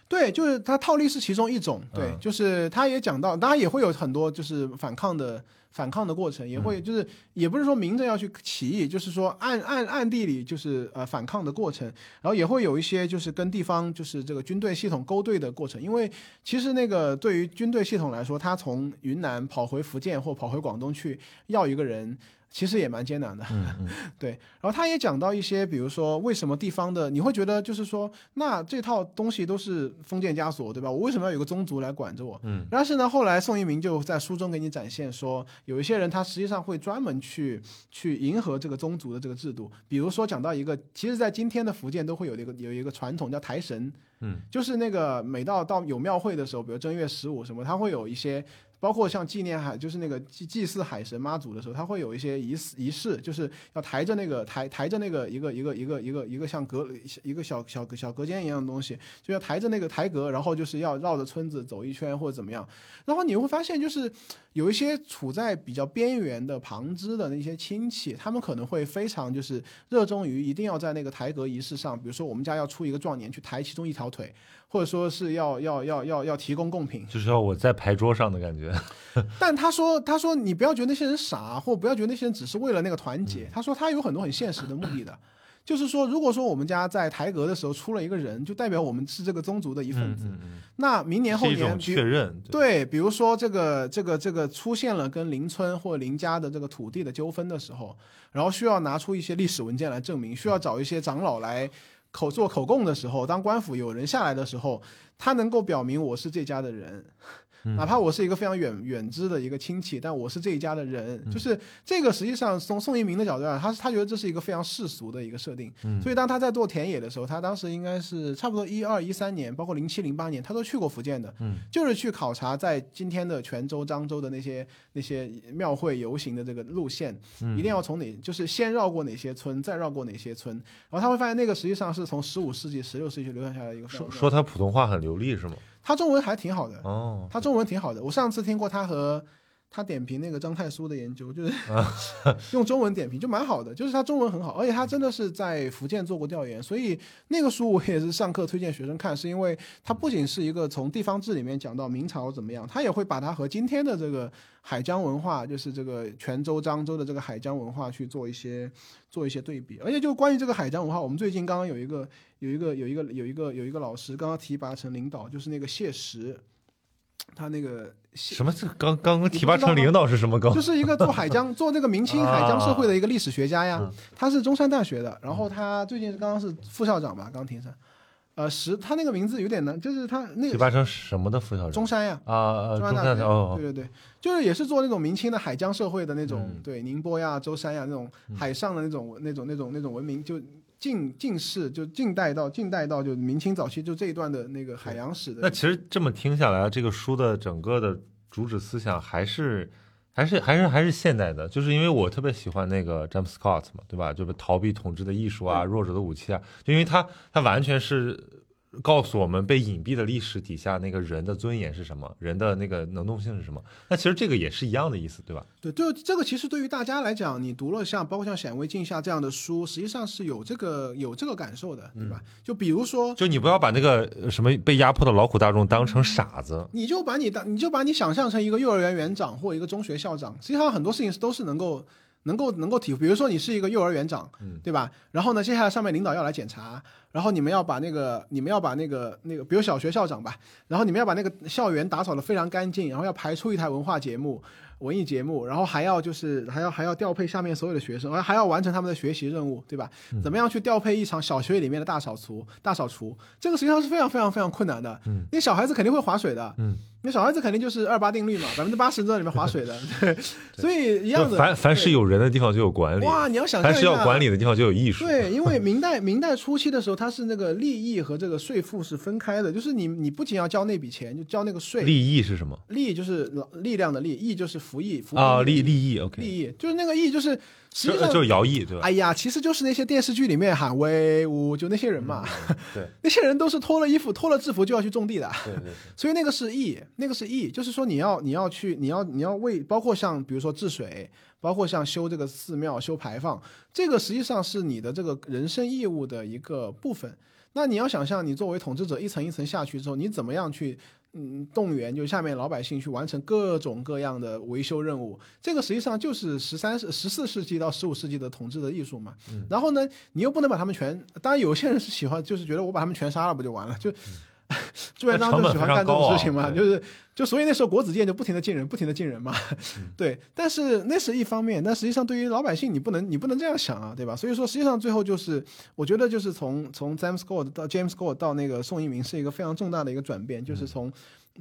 对，就是它套利是其中一种。对，就是他也讲到，当然也会有很多就是反抗的反抗的过程，也会就是也不是说明着要去起义，就是说暗暗暗地里就是呃反抗的过程，然后也会有一些就是跟地方就是这个军队系统勾兑的过程，因为其实那个对于军队系统来说，他从云南跑回福建或跑回广东去要一个人。其实也蛮艰难的，(laughs) 对。然后他也讲到一些，比如说为什么地方的你会觉得就是说，那这套东西都是封建枷锁，对吧？我为什么要有个宗族来管着我？嗯。但是呢，后来宋一鸣就在书中给你展现说，有一些人他实际上会专门去去迎合这个宗族的这个制度。比如说讲到一个，其实在今天的福建都会有一个有一个传统叫抬神，嗯，就是那个每到到有庙会的时候，比如正月十五什么，他会有一些。包括像纪念海，就是那个祭祭祀海神妈祖的时候，他会有一些仪式仪式，就是要抬着那个抬抬着那个一个一个一个一个一个像隔一个小小小隔间一样的东西，就要抬着那个抬阁，然后就是要绕着村子走一圈或者怎么样。然后你会发现，就是有一些处在比较边缘的旁支的那些亲戚，他们可能会非常就是热衷于一定要在那个抬阁仪式上，比如说我们家要出一个壮年去抬其中一条腿，或者说是要要要要要提供贡品，就是要我在牌桌上的感觉。(laughs) 但他说，他说你不要觉得那些人傻，或不要觉得那些人只是为了那个团嗯结。他说他有很多很现实的目的的，就是说，如果说我们家在台阁的时候出了一个人，就代表我们是这个宗族的一份子。嗯嗯那明年嗯，后年，确认。对，比如说这个这个这个出现了跟邻村或邻家的这个土地的纠纷的时候，然后需要拿出一些历史文件来证明，需要找一些长老来口做口供的时候，当官府有人下来的时候，他能够表明我是这家的人。哪怕我是一个非常远远知的一个亲戚，但我是这一家的人，就是这个实际上从宋一鸣的角度上，他是他觉得这是一个非常世俗的一个设定，所以当他在做田野的时候，他当时应该是差不多一二一三年，包括零七零八年，他都去过福建的，就是去考察在今天的泉州、漳州的那些那些庙会游行的这个路线，一定要从哪，就是先绕过哪些村，再绕过哪些村，然后他会发现那个实际上是从十五世纪、十六世纪流传下来的一个说说他普通话很流利是吗？他中文还挺好的，哦，他中文挺好的。我上次听过他和他点评那个张太书的研究，就是用中文点评，就蛮好的。就是他中文很好，而且他真的是在福建做过调研，所以那个书我也是上课推荐学生看，是因为它不仅是一个从地方志里面讲到明朝怎么样，他也会把它和今天的这个海疆文化，就是这个泉州、漳州的这个海疆文化去做一些做一些对比。而且就关于这个海疆文化，我们最近刚刚有一个有一个有一个有一个有一个老师刚刚提拔成领导，就是那个谢石。他那个什么？这刚刚刚提拔成领导是什么梗？就是一个做海疆、做这个明清海疆社会的一个历史学家呀。嗯他是中山大学的，然后他最近是刚刚是副校长吧，刚提升。呃，石他那个名字有点难，就是他那个提拔成什么的副校长？中山呀，啊啊，中中山大学，哦，对对对，就是也是做那种明清的海疆社会的那种，嗯对宁波呀、舟山呀那种海上的那种、那种、那种、那种文明，就近近世，就近代到近代到就明清早期就这一段的那个海洋史的。那其实这么听下来，这个书的整个的主旨思想还是还是还是还是现代的，就是因为我特别喜欢那个詹姆斯 Scott 嘛，对吧？就是逃避统治的艺术啊，弱者的武器啊，就因为他他完全是告诉我们被隐蔽的历史底下那个人的尊严是什么，人的那个能动性是什么。那其实这个也是一样的意思，对吧？对，就这个其实对于大家来讲，你读了像包括像《显微镜下》这样的书，实际上是有这个有这个感受的，对吧？就比如说，就你不要把那个呃什么被压迫的劳苦大众当成傻子。你就把你当你就把你想象成一个幼儿园园长或一个中学校长，实际上很多事情都是能够能够能够体会。比如说你是一个幼儿园长，对吧？然后呢，接下来上面领导要来检查，然后你们要把那个你们要把那个那个，比如小学校长吧，然后你们要把那个校园打扫得非常干净，然后要排出一台文化节目。文艺节目，然后还要就是还要还要调配下面所有的学生，而还要完成他们的学习任务，对吧？怎么样去调配一场小学里面的大扫除？大扫除，这个实际上是非常非常非常困难的。嗯，因为小孩子肯定会划水的。嗯，那小孩子肯定就是二八定律嘛，百分之八十都在里面划水的。(laughs) 对，所以一样的。凡凡是有人的地方就有管理，哇，你要想凡是要管理的地方就有艺术。对，因为明代明代初期的时候，它是那个利益和这个税赋是分开的，就是你你不仅要交那笔钱，就交那个税。利益是什么？利就是力量的利，义就是服役，服役啊，利利益，OK，利益就是那个义，就是实际上就就是徭役，对吧？哎呀，其实就是那些电视剧里面喊威武，就那些人嘛。(laughs) 对，那些人都是脱了衣服、脱了制服就要去种地的。对对对。(laughs) 所以那个是义，那个是义，就是说你要你要去，你要你要为，包括像比如说治水，包括像修这个寺庙、修牌坊，这个实际上是你的这个人生义务的一个部分。那你要想象，你作为统治者一层一层下去之后，你怎么样去？嗯，动员就下面老百姓去完成各种各样的维修任务，这个实际上就是十三世、十四世纪到十五世纪的统治的艺术嘛。嗯然后呢，你又不能把他们全，当然有些人是喜欢，就是觉得我把他们全杀了不就完了？就 (laughs) 朱元璋就喜欢干这种事情嘛，就是就所以那时候国子监就不停的进人，不停的进人嘛。(laughs) 对，但是那是一方面，但实际上对于老百姓，你不能你不能这样想啊，对吧？所以说实际上最后就是，我觉得就是从从 James Scott 到 James Scott 到那个宋一鸣是一个非常重大的一个转变，就是从。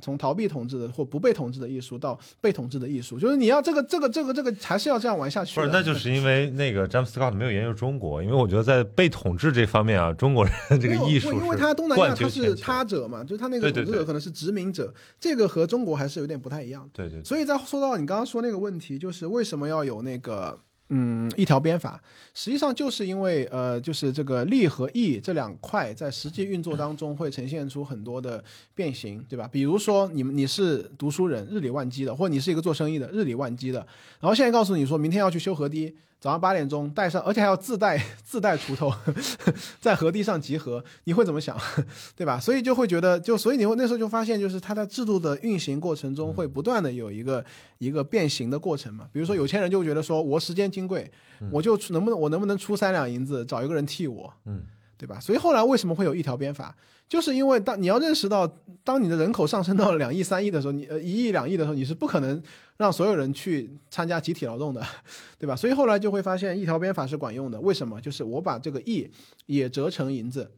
从逃避统治的或不被统治的艺术到被统治的艺术，就是你要这个这个这个这个还是要这样玩下去。不是，那就是因为那个詹姆斯·斯科特没有研究中国，因为我觉得在被统治这方面啊，中国人这个艺术因为是他东南亚他是他者嘛，就是他那个统治者可能是殖民者，这个和中国还是有点不太一样。对对对所以再说到你刚刚说那个问题，就是为什么要有那个嗯一条鞭法？实际上就是因为呃，就是这个利和义这两块在实际运作当中会呈现出很多的变形，对吧？比如说你们你是读书人，日理万机的，或你是一个做生意的，日理万机的，然后现在告诉你说明天要去修河堤。早上八点钟带上，而且还要自带自带锄头，(laughs) 在河堤上集合，你会怎么想，(laughs) 对吧？所以就会觉得，就所以你会那时候就发现，就是它在制度的运行过程中会不断的有一个一个变形的过程嘛。比如说有钱人就会觉得说，我时间金贵，我就出能不能我能不能出三两银子找一个人替我，嗯，对吧？所以后来为什么会有一条鞭法？就是因为当你要认识到，当你的人口上升到了两亿、三亿的时候，你呃一亿、两亿的时候，你是不可能让所有人去参加集体劳动的，(laughs) 对吧？所以后来就会发现一条鞭法是管用的。为什么？就是我把这个亿也折成银子，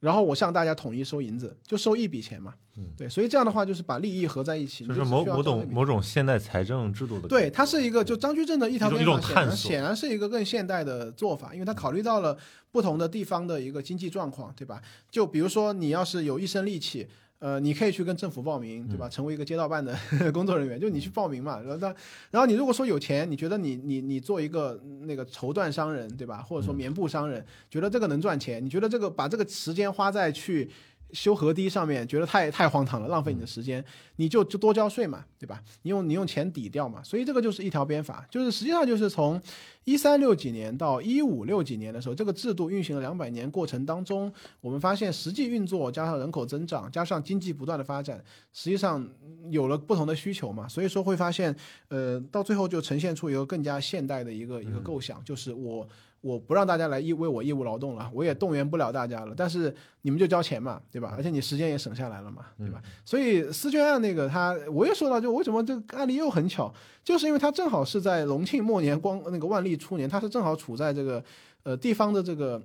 然后我向大家统一收银子，就收一笔钱嘛。嗯，对，所以这样的话就是把利益合在一起，就是某某种某种现代财政制度的对，它是一个就张居正的一条一种显然一种探索显然是一个更现代的做法，因为他考虑到了不同的地方的一个经济状况，对吧？就比如说你要是有一身力气。呃，你可以去跟政府报名，对吧？成为一个街道办的 (laughs) 工作人员，就你去报名嘛。然后，当然后你如果说有钱，你觉得你你你做一个那个绸缎商人，对吧？或者说棉布商人，觉得这个能赚钱，你觉得这个把这个时间花在去修河堤上面，觉得太太荒唐了，浪费你的时间，你就就多交税嘛，对吧？你用你用钱抵掉嘛，所以这个就是一条鞭法，就是实际上就是从一三六几年到一五六几年的时候，这个制度运行了两百年过程当中，我们发现实际运作加上人口增长，加上经济不断的发展，实际上有了不同的需求嘛，所以说会发现，呃，到最后就呈现出一个更加现代的一个一个构想，就是我。我不让大家来义为我义务劳动了，我也动员不了大家了，但是你们就交钱嘛，对吧？而且你时间也省下来了嘛，对吧？所以思捐案那个他，我也说到，就为什么这个案例又很巧，就是因为他正好是在隆庆末年光那个万历初年，他是正好处在这个呃地方的这个。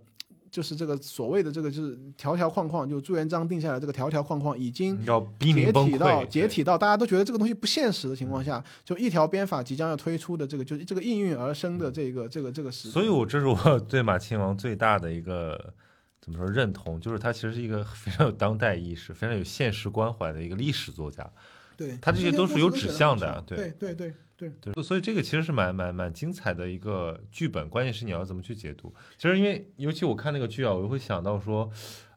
就是这个所谓的这个就是条条框框，就朱元璋定下来这个条条框框已经要濒解临崩溃，体到对解体到大家都觉得这个东西不现实的情况下，就一条鞭法即将要推出的这个，就是这个应运而生的这个这个这个时。所以，我这是我 (laughs) 对马亲王最大的一个怎么说认同，就是他其实是一个 (laughs) 非常有当代意识、非常有现实关怀的一个历史作家。对他这些都是有指向的对对对对对对，所以这个其实是蛮蛮蛮精彩的一个剧本，关键是你要怎么去解读。其实因为尤其我看那个剧啊，我就会想到说，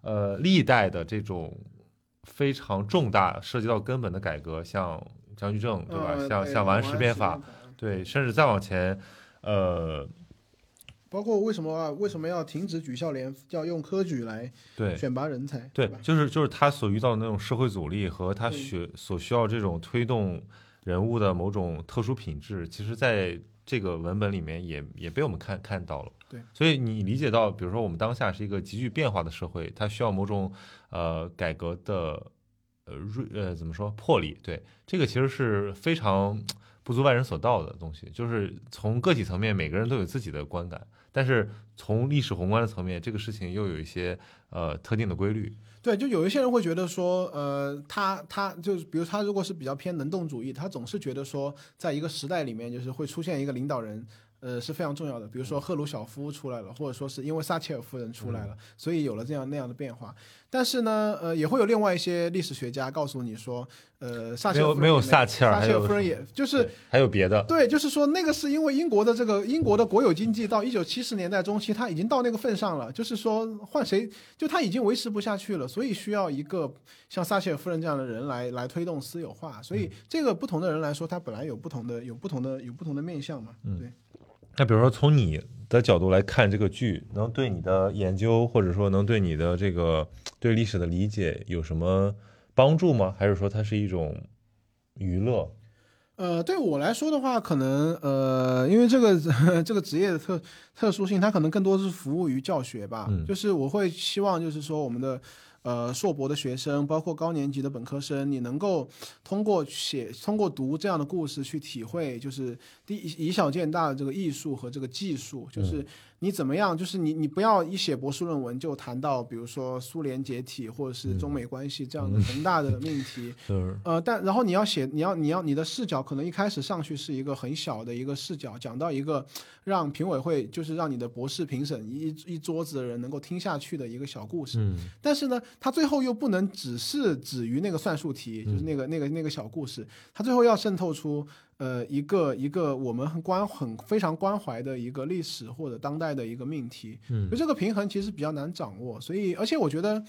呃，历代的这种非常重大涉及到根本的改革，像张居正对吧？呃像像王安石变法，对，甚至再往前，呃，包括为什么啊？为什么要停止举孝廉，要用科举来对。选拔人才？对吧，？就是就是他所遇到的那种社会阻力和他对学所需要这种推动人物的某种特殊品质，其实在这个文本里面也也被我们看看到了。对，所以你理解到，比如说我们当下是一个急剧变化的社会，它需要某种呃改革的呃锐呃怎么说魄力？对，这个其实是非常不足外人所道的东西，就是从个体层面每个人都有自己的观感，但是从历史宏观的层面，这个事情又有一些呃特定的规律。对，就有一些人会觉得说，呃，他他就是，比如他如果是比较偏能动主义，他总是觉得说，在一个时代里面，就是会出现一个领导人，呃，是非常重要的。比如说赫鲁晓夫出来了，或者说是因为撒切尔夫人出来了，所以有了这样那样的变化。但是呢，呃，也会有另外一些历史学家告诉你说，呃，撒切尔没有撒切尔撒切尔夫人也就是还有别的，对，就是说那个是因为英国的这个英国的国有经济到一九七十年代中期，它已经到那个份上了，就是说换谁就它已经维持不下去了，所以需要一个像撒切尔夫人这样的人来来推动私有化。所以这个不同的人来说，他本来有不同的有不同的有不同的面向嘛。对，那比如说从你的角度来看这个剧，能对你的研究或者说能对你的这个对历史的理解有什么帮助吗？还是说它是一种娱乐？呃，对我来说的话，可能呃，因为这个 (laughs) 这个职业的特特殊性，它可能更多是服务于教学吧。嗯就是我会希望，就是说我们的呃硕博的学生，包括高年级的本科生，你能够通过写、通过读这样的故事去体会，就是第一以小见大的这个艺术和这个技术，就是你怎么样，就是你你不要一写博士论文就谈到，比如说苏联解体或者是中美关系这样的宏大的命题。(laughs) 嗯呃，但然后你要写，你要你要你的视角可能一开始上去是一个很小的一个视角，讲到一个让评委会就是让你的博士评审一一桌子的人能够听下去的一个小故事。嗯但是呢，它最后又不能只是止于那个算术题，就是那个那个那个小故事，它最后要渗透出呃一个一个我们很关很非常关怀的一个历史或者当代的一个命题。嗯就这个平衡其实比较难掌握，所以而且我觉得。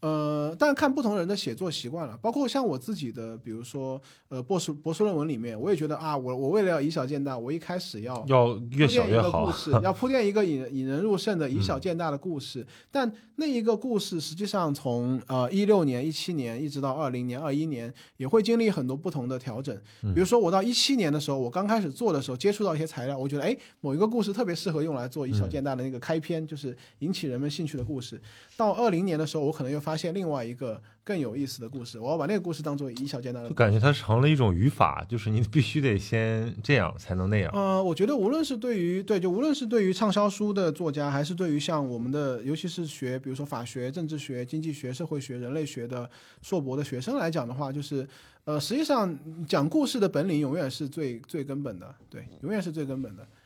呃，但看不同人的写作习惯了，包括像我自己的，比如说呃博士博士论文里面，我也觉得啊，我我为了要以小见大，我一开始要要越小越好故。事，(laughs) 要铺垫一个引引人入胜的以小见大的故事。但那一个故事实际上从呃一六年、一七年一直到二零年、二一年，也会经历很多不同的调整。比如说我到一七年的时候，我刚开始做的时候，接触到一些材料，我觉得哎某一个故事特别适合用来做以小见大的那个开篇，就是引起人们兴趣的故事。到二零年的时候，我可能又发现另外一个更有意思的故事，我要把那个故事当做以小见大的就感觉它成了一种语法，就是你必须得先这样才能那样。呃，我觉得无论是对于对，就无论是对于畅销书的作家，还是对于像我们的，尤其是学，比如说法学、政治学、经济学、社会学、人类学的硕博的学生来讲的话，就是呃，实际上讲故事的本领永远是最最根本的，对，永远是最根本的，对。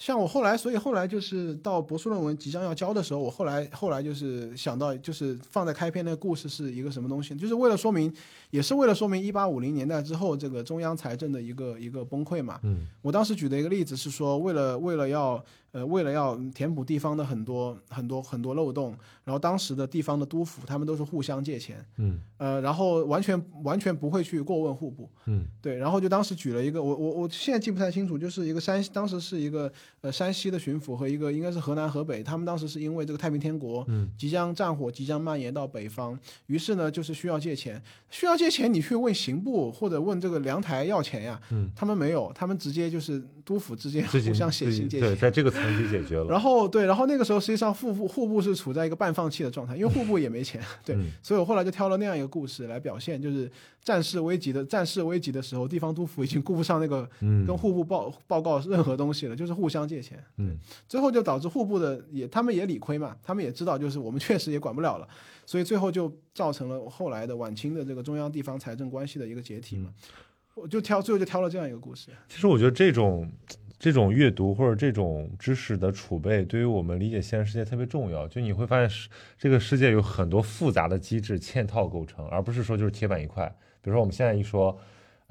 像我后来，所以后来就是到博士论文即将要交的时候，我后来后来就是想到，就是放在开篇那个故事是一个什么东西，就是为了说明，也是为了说明一八五零年代之后这个中央财政的一个一个崩溃嘛。嗯，我当时举的一个例子是说，为了为了要呃为了要填补地方的很多很多很多漏洞，然后当时的地方的督府他们都是互相借钱，嗯。呃，然后完全完全不会去过问户部，嗯。对，然后就当时举了一个，我我我现在记不太清楚，就是一个山，当时是一个呃山西的巡抚和一个应该是河南河北，他们当时是因为这个太平天国嗯即将战火即将蔓延到北方，于是呢就是需要借钱，需要借钱你去问刑部或者问这个粮台要钱呀，嗯，他们没有，他们直接就是督府之间互相写信借钱。对，在这个层级解决了。然后对，然后那个时候实际上户部户部是处在一个半放弃的状态，因为户部也没钱，(laughs) 对，嗯所以我后来就挑了那样一个故事来表现，就是战事危急的战事危急的时候，地方督府已经顾不上那个嗯跟户部报报告任何东西了，就是互相借钱。嗯最后就导致户部的也他们也理亏嘛，他们也知道就是我们确实也管不了了，所以最后就造成了后来的晚清的这个中央地方财政关系的一个解体嘛。我就挑最后就挑了这样一个故事。其实我觉得这种这种阅读或者这种知识的储备，对于我们理解现实世界特别重要。就你会发现是，这个世界有很多复杂的机制嵌套构成，而不是说就是铁板一块。比如说我们现在一说。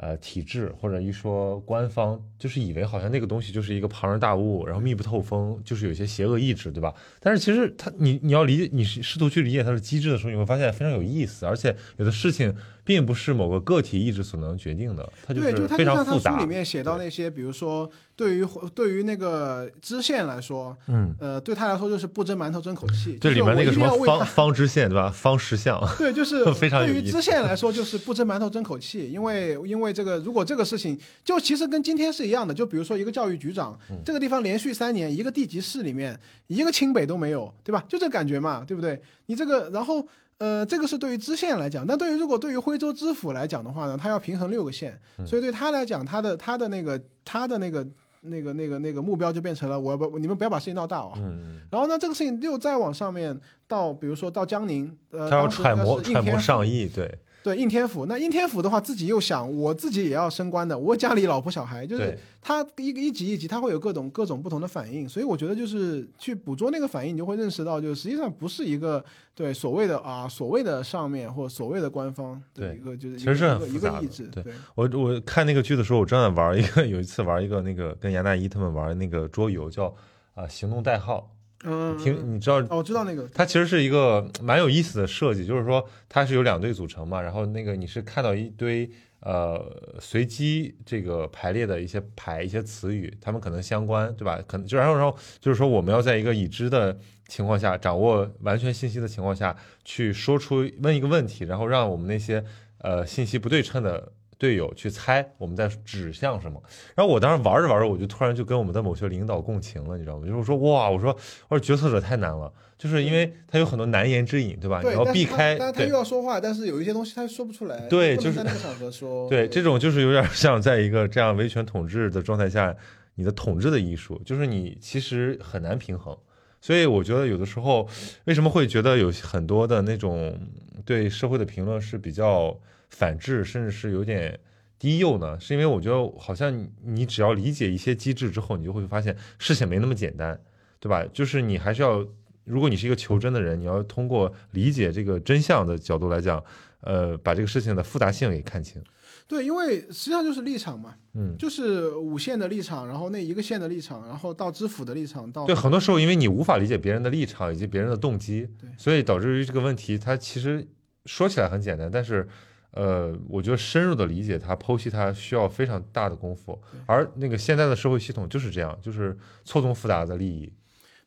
呃，体制或者一说官方，就是以为好像那个东西就是一个庞然大物，然后密不透风，就是有些邪恶意志，对吧？但是其实它，你你要理解，你试图去理解它的机制的时候，你会发现非常有意思，而且有的事情并不是某个个体意志所能决定的，它对，就他非就像他常复杂。书里面写到那些，比如说对于对于那个知县来说，嗯，呃，对他来说就是不争馒头争口气。这里面那个什么方方知县对吧？方石像，(laughs) 对，就是 (laughs) 非常有对于知县来 (laughs) 说，就是不争馒头争口气，因为因为这个，如果这个事情就其实跟今天是一样的，就比如说一个教育局长，嗯这个地方连续三年一个地级市里面一个清北都没有，对吧？就这感觉嘛，对不对？你这个，然后呃，这个是对于知县来讲，但对于如果对于徽州知府来讲的话呢，他要平衡六个县，嗯所以对他来讲，他的他的那个他的那个那个那个那个目标就变成了我要不你们不要把事情闹大哦。嗯，然后呢，这个事情又再往上面到，比如说到江宁，呃，他要揣摩揣摩上意，对对应天府，那应天府的话，自己又想我自己也要升官的，我家里老婆小孩，就是对，他一个一级一级，他会有各种各种不同的反应，所以我觉得就是去捕捉那个反应，你就会认识到，就实际上不是一个对所谓的啊所谓的上面或所谓的官方的对一个就是其实是一个一很复杂的个意志，对对。我我看那个剧的时候，我正在玩一个，(laughs) 有一次玩一个那个跟杨大一他们玩那个桌游叫啊、行动代号，嗯，听你知道哦，我知道那个，它其实是一个蛮有意思的设计，就是说它是有两队组成嘛，然后那个你是看到一堆呃随机这个排列的一些牌、一些词语，它们可能相关，对吧？可能就然后然后就是说我们要在一个已知的情况下，掌握完全信息的情况下去说出问一个问题，然后让我们那些呃信息不对称的。队友去猜我们在指向什么，然后我当时玩着玩着，我就突然就跟我们的某些领导共情了，你知道吗？就是我说哇，我说我说决策者太难了，就是因为他有很多难言之隐，对吧？对，你要避开，但他又要说话，但是有一些东西他说不出来，对就是在那个场合说，(laughs) 对，这种就是有点像在一个这样维权统治的状态下，你的统治的艺术，就是你其实很难平衡。所以我觉得有的时候为什么会觉得有很多的那种对社会的评论是比较反制，甚至是有点低幼呢？是因为我觉得好像你你只要理解一些机制之后，你就会发现事情没那么简单，对吧？就是你还是要如果你是一个求真的人，你要通过理解这个真相的角度来讲，呃，把这个事情的复杂性给看清。对，因为实际上就是立场嘛，嗯，就是五线的立场，然后那一个线的立场，然后到知府的立场，到对，很多时候因为你无法理解别人的立场以及别人的动机，对所以导致于这个问题，它其实说起来很简单，但是。呃，我觉得深入的理解它、剖析它需要非常大的功夫，而那个现在的社会系统就是这样，就是错综复杂的利益。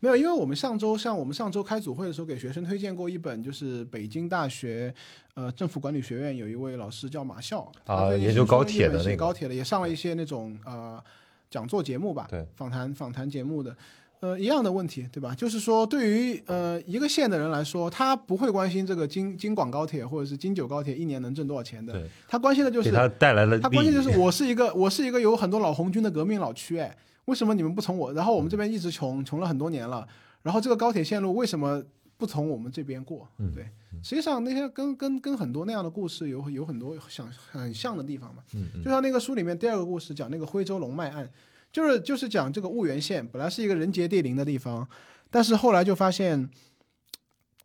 没有，因为我们上周像我们上周开组会的时候，给学生推荐过一本，就是北京大学呃政府管理学院有一位老师叫马笑啊研究高铁的那个高铁的，也上了一些那种呃讲座节目吧，对，访谈访谈节目的。呃，一样的问题，对吧？就是说，对于呃一个县的人来说，他不会关心这个京京广高铁或者是京九高铁一年能挣多少钱的，他关心的就是给他带来了。他关心就是我是一个我是一个有很多老红军的革命老区，哎，为什么你们不从我？然后我们这边一直穷，穷了很多年了，然后这个高铁线路为什么不从我们这边过？嗯对，实际上那些跟跟跟很多那样的故事有有很多想很像的地方嘛。就像那个书里面第二个故事讲那个徽州龙脉案，就是就是讲这个婺源县本来是一个人杰地灵的地方，但是后来就发现，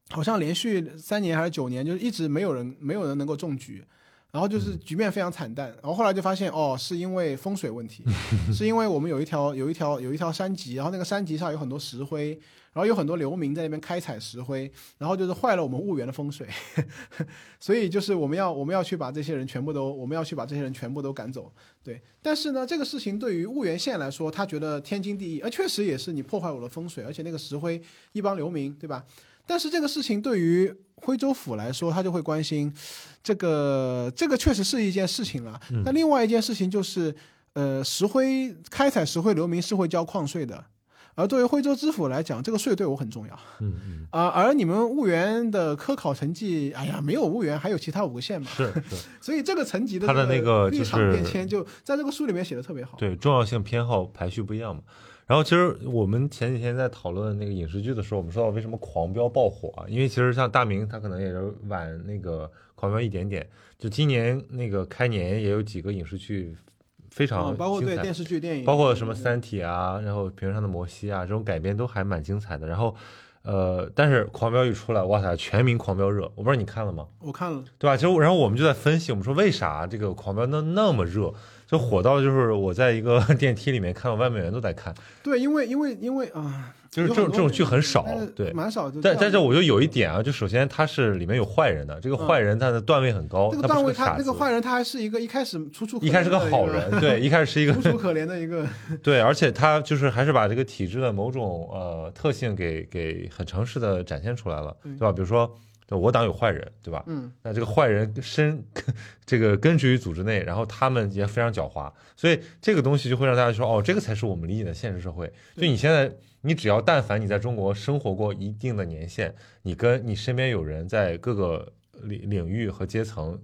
好像连续三年还是九年，就是一直没有人没有人能够中举。然后就是局面非常惨淡，然后后来就发现哦，是因为风水问题，是因为我们有一条有一条有一条山脊，然后那个山脊上有很多石灰，然后有很多流民在那边开采石灰，然后就是坏了我们婺源的风水，(laughs) 所以就是我们要我们要去把这些人全部都我们要去把这些人全部都赶走，对。但是呢，这个事情对于婺源县来说，他觉得天经地义，而确实也是你破坏我的风水，而且那个石灰一帮流民，对吧？但是这个事情对于徽州府来说，他就会关心这个，这个确实是一件事情了。那另外一件事情就是，呃，石灰开采石灰流民是会交矿税的，而对于徽州知府来讲，这个税对我很重要。嗯嗯，啊、而你们婺源的科考成绩，哎呀，没有婺源，还有其他五个县嘛，是是，(laughs) 所以这个层级的他的那个就立场是变迁，就在这个书里面写的特别好。对，重要性偏好排序不一样嘛。然后其实我们前几天在讨论那个影视剧的时候，我们说到为什么《狂飙》爆火啊？因为其实像大明他可能也是晚那个《狂飙》一点点，就今年那个开年也有几个影视剧非常嗯，包括对电视剧、电影，包括什么《三体》啊，然后《平原上的摩西》啊，这种改编都还蛮精彩的。然后，呃，但是《狂飙》一出来，哇塞，全民狂飙热，我不知道你看了吗？我看了，对吧？其实，然后我们就在分析，我们说为啥这个《狂飙》那那么热，就火到就是我在一个 (laughs) 电梯里面看到外面人都在看，对，因为因为因为啊，就是这种这种剧很少，对。蛮少。但但是我觉得有一点啊，就首先他是里面有坏人的，这个坏人他的段位很高，这个段位他那个坏人他还是一个一开始楚楚可一开始是个好人，对，一开始是一个 (laughs) 楚楚可怜的一个，(laughs) 对，而且他就是还是把这个体制的某种呃特性给给很诚实的展现出来了，对对吧？比如说，对我党有坏人，对吧？嗯，那这个坏人深这个根植于组织内，然后他们也非常狡猾，所以这个东西就会让大家说，哦，这个才是我们理解的现实社会。就你现在，你只要但凡你在中国生活过一定的年限，你跟你身边有人在各个领领域和阶层。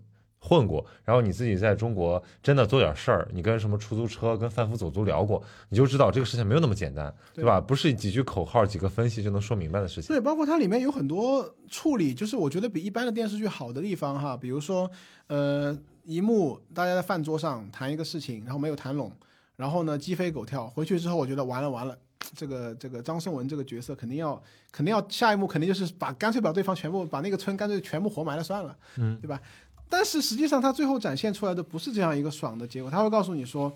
混过，然后你自己在中国真的做点事儿，你跟什么出租车、跟贩夫走卒聊过，你就知道这个事情没有那么简单，对吧？不是几句口号、几个分析就能说明白的事情。对，包括它里面有很多处理，就是我觉得比一般的电视剧好的地方哈，比如说呃一幕大家在饭桌上谈一个事情，然后没有谈拢，然后呢鸡飞狗跳，回去之后我觉得完了完了。这个这个张颂文这个角色肯定要肯定要下一幕肯定就是把干脆把对方全部把那个村干脆全部活埋了算了，嗯，对吧？但是实际上，他最后展现出来的不是这样一个爽的结果，他会告诉你说：“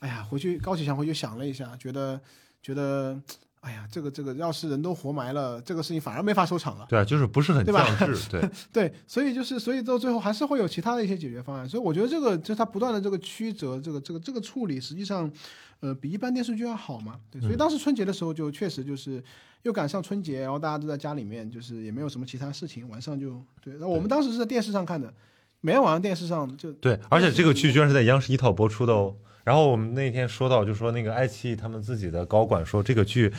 哎呀，回去高启强回去想了一下，觉得觉得，哎呀，这个这个要是人都活埋了，这个事情反而没法收场了。对啊，就是不是很对吧降智，(laughs) 对，对，所以就是，所以到最后还是会有其他的一些解决方案。所以我觉得这个就是它不断的这个曲折，这个这个这个处理，实际上，呃，比一般电视剧要好嘛。对，所以当时春节的时候就确实就是又赶上春节，然后大家都在家里面，就是也没有什么其他事情，晚上就对。那我们当时是在电视上看的，每天晚上电视上就对，而且这个剧居然是在央视一套播出的哦。然后我们那天说到，就说那个爱奇艺他们自己的高管说，这个剧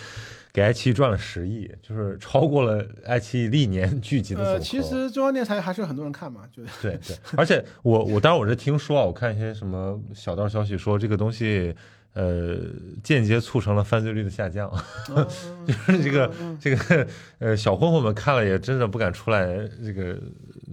给爱奇艺赚了十亿，就是超过了爱奇艺历年剧集的总和。呃，其实中央电视台还是有很多人看嘛，就是对对，而且我我当然我是听说啊，我看一些什么小道消息说这个东西，呃间接促成了犯罪率的下降。嗯 (laughs) 就是这个这个 (laughs) 呃小混混们看了也真的不敢出来这个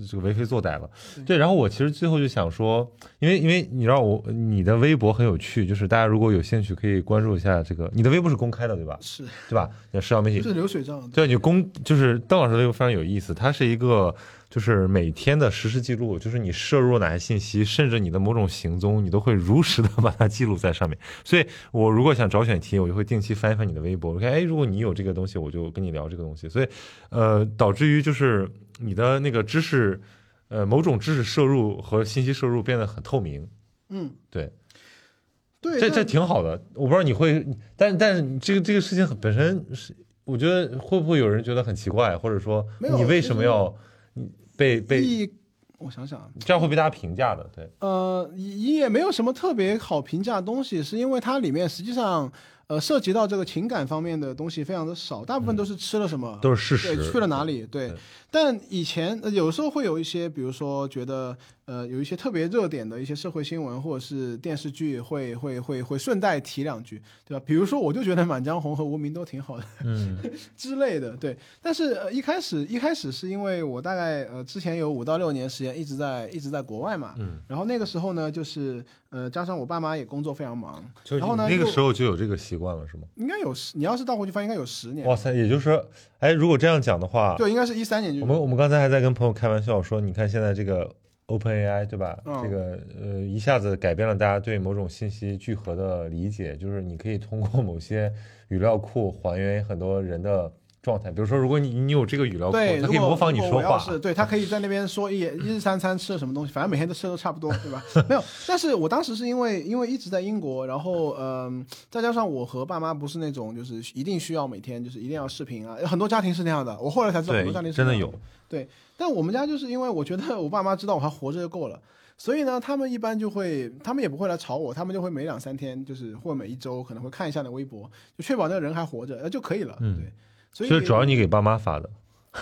这个为非作歹了。对，然后我其实最后就想说，因为因为你知道我你的微博很有趣，就是大家如果有兴趣可以关注一下这个，你的微博是公开的对吧？是对吧？像社交媒体是流水账，对你公就是邓老师的微博非常有意思，他是一个就是每天的实时记录，就是你摄入哪些信息，甚至你的某种行踪，你都会如实的把它记录在上面。(laughs) 所以我如果想找选题，我就会定期翻一翻你的微博，OK，哎，如果你有这个东西，我就跟你聊这个东西。所以呃，导致于就是你的那个知识，呃，某种知识摄入和信息摄入变得很透明。嗯，对，对，这这挺好的。我不知道你会，但但是这个这个事情本身是，我觉得会不会有人觉得很奇怪，或者说你为什么要你被被，我想想啊，这样会被大家评价的？对，呃，也也没有什么特别好评价的东西，是因为它里面实际上呃涉及到这个情感方面的东西非常的少，大部分都是吃了什么，都是事对，实。去了哪里？对对，但以前、呃有时候会有一些，比如说觉得呃有一些特别热点的一些社会新闻或者是电视剧会，会会会顺带提两句，对吧？比如说我就觉得《满江红》和《无名》都挺好的嗯 (laughs) 之类的，对。但是、呃、一开始一开始是因为我大概呃之前有五到六年时间一直在一直在国外嘛，嗯，然后那个时候呢，就是呃加上我爸妈也工作非常忙，就然后呢那个时候就有这个习惯了，是吗？应该有十，你要是倒回去翻，应该有十年，哇塞，也就是说，哎，如果这样讲的话，对，应该是一三年就我们我们刚才还在跟朋友开玩笑说，你看现在这个 OpenAI 对吧？嗯这个呃一下子改变了大家对某种信息聚合的理解，就是你可以通过某些语料库还原很多人的状态。比如说，如果你你有这个语料库，对，如果它可以模仿你如说话。是对他可以在那边说一 (laughs) 一日三餐吃了什么东西，反正每天都吃的都差不多，对吧？(laughs) 没有，但是我当时是因为因为一直在英国，然后嗯、再加上我和爸妈不是那种就是一定需要每天就是一定要视频啊，有很多家庭是那样的，我后来才知道很多家庭对，真的有。但我们家就是因为我觉得我爸妈知道我还活着就够了，所以呢，他们一般就会，他们也不会来吵我，他们就会每两三天，就是或每一周可能会看一下你的微博，就确保那个人还活着，呃就可以了。嗯对，所以主要你给爸妈发的。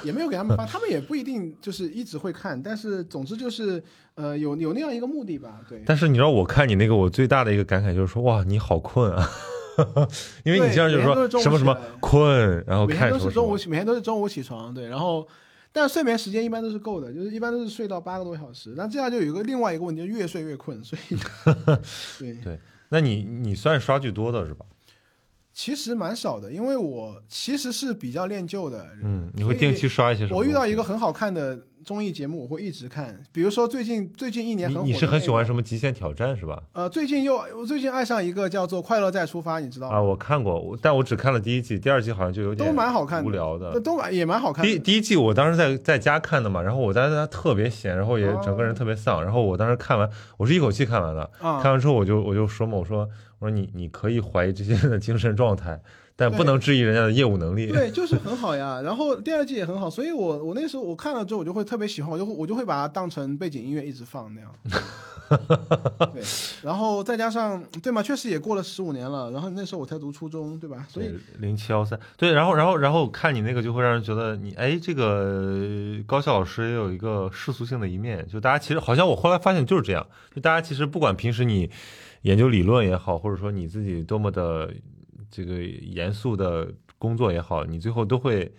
也没有给他们发，他们也不一定就是一直会看，但是总之就是呃有有那样一个目的吧，对。但是你知道，我看你那个，我最大的一个感慨就是说，哇，你好困啊，(laughs) 因为你这样就是说什么什么困，然后每看都是中午，起，每天都是中午起床，对，然后，但睡眠时间一般都是够的，就是一般都是睡到八个多小时。那这样就有一个另外一个问题，就越睡越困，所以 (laughs) 对，对，那你你算刷剧多的是吧？其实蛮少的，因为我其实是比较恋旧的。嗯，你会定期刷一些什么？我遇到一个，很好看的综艺节目，我会一直看，比如说最近最近一年很火你你是很喜欢什么极限挑战是吧？呃，最近又我最近爱上一个叫做《快乐再出发》，你知道吗？啊，我看过，我但我只看了第一季，第二季好像就有点都蛮好看的无聊的。呃都蛮也蛮好看的。第第一季我当时在在家看的嘛，然后我在家特别闲，然后也哦整个人特别丧，然后我当时看完，我是一口气看完的，啊看完之后我就我就说嘛，我说我说你你可以怀疑这些人的精神状态，但不能质疑人家的业务能力。对，就是很 (laughs) 好呀。然后第二季也很好，所以我我那时候我看了之后，我就会特别喜欢，我就会我就会把它当成背景音乐一直放那样。(laughs) 对，然后再加上对嘛，确实也过了十五年了。然后那时候我才读初中，对吧？所以零七幺三，对，然后然后然后看你那个就会让人觉得你哎，这个高校老师也有一个世俗性的一面，就大家其实好像我后来发现就是这样，就大家其实不管平时你研究理论也好，或者说你自己多么的这个严肃的工作也好，你最后都会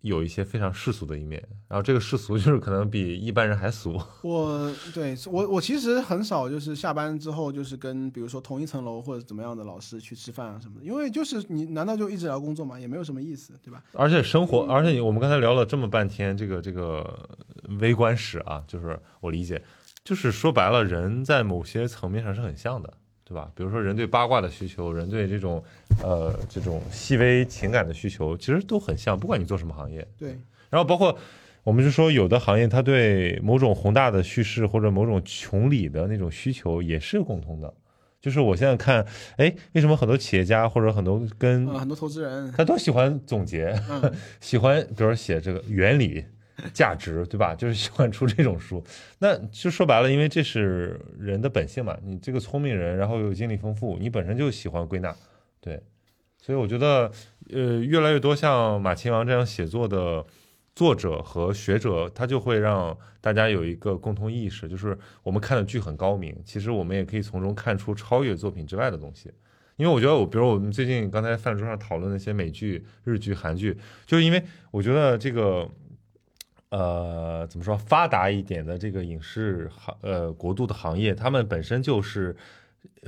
有一些非常世俗的一面，然后这个世俗就是可能比一般人还俗。(laughs) 我对我我其实很少就是下班之后就是跟比如说同一层楼或者怎么样的老师去吃饭啊什么的，因为就是你难道就一直聊工作吗？也没有什么意思，对吧？而且生活，而且我们刚才聊了这么半天，这个这个微观史啊，就是我理解，就是说白了，人在某些层面上是很像的，对吧？比如说人对八卦的需求，人对这种呃这种细微情感的需求，其实都很像，不管你做什么行业。对，然后包括我们就说有的行业它对某种宏大的叙事或者某种穷理的那种需求也是共通的。就是我现在看，哎，为什么很多企业家或者很多跟嗯，很多投资人，他都喜欢总结，嗯 (laughs) 喜欢比如说写这个原理、(laughs) 价值，对吧？(laughs) 就是喜欢出这种书。那就说白了，因为这是人的本性嘛。你这个聪明人，然后又经历丰富，你本身就喜欢归纳，对。所以我觉得，呃，越来越多像马亲王这样写作的作者和学者，他就会让大家有一个共同意识，就是我们看的剧很高明，其实我们也可以从中看出超越作品之外的东西。因为我觉得我，比如我们最近刚才饭桌上讨论那些美剧、日剧、韩剧，就是因为我觉得这个，呃，怎么说，发达一点的这个影视行呃国度的行业，他们本身就是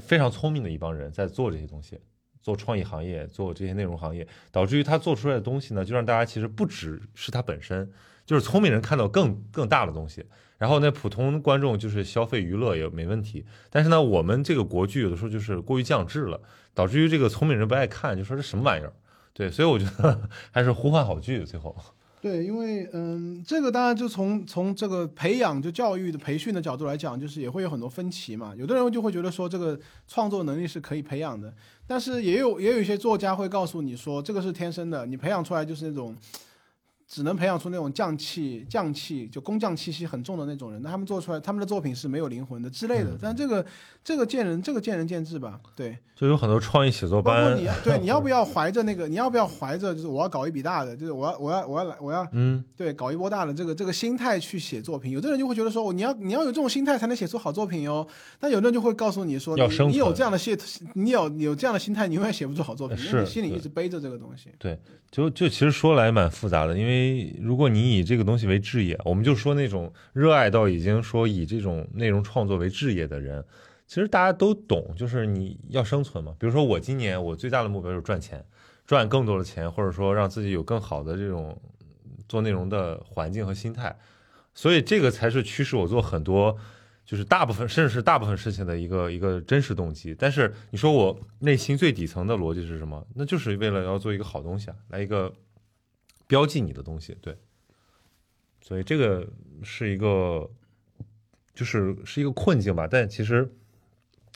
非常聪明的一帮人在做这些东西，做创意行业，做这些内容行业，导致于他做出来的东西呢，就让大家其实不只是他本身，就是聪明人看到更更大的东西。然后那普通观众就是消费娱乐也没问题，但是呢，我们这个国剧有的时候就是过于降智了，导致于这个聪明人不爱看，就说这什么玩意儿？对，所以我觉得 (laughs) 还是呼唤好剧最后。对，因为嗯，这个当然就从从这个培养就教育的培训的角度来讲，就是也会有很多分歧嘛。有的人就会觉得说这个创作能力是可以培养的，但是也有也有一些作家会告诉你说这个是天生的，你培养出来就是那种。只能培养出那种匠气、匠气，就工匠气息很重的那种人。那他们做出来，他们的作品是没有灵魂的之类的。但这个，这个见人，这个见仁见智吧。对，就有很多创意写作班。包括你，对，(laughs) 你要不要怀着那个？你要不要怀着就是我要搞一笔大的，就是我要我要我要来我要嗯，对，搞一波大的这个这个心态去写作品？有的人就会觉得说，你要你要有这种心态才能写出好作品哟。但有的人就会告诉你说，你你有这样的心，你有有这样的心态，你永远写不出好作品，因为你心里一直背着这个东西。对，就就其实说来蛮复杂的，因为如果你。以这个东西为置业，我们就说那种热爱到已经说以这种内容创作为置业的人，其实大家都懂，就是你要生存嘛。比如说我今年我最大的目标就是赚钱，赚更多的钱，或者说让自己有更好的这种做内容的环境和心态，所以这个才是驱使我做很多，就是大部分甚至是大部分事情的一个一个真实动机。但是你说我内心最底层的逻辑是什么？那就是为了要做一个好东西啊，来一个标记你的东西，对。所以这个是一个，就是是一个困境吧。但其实，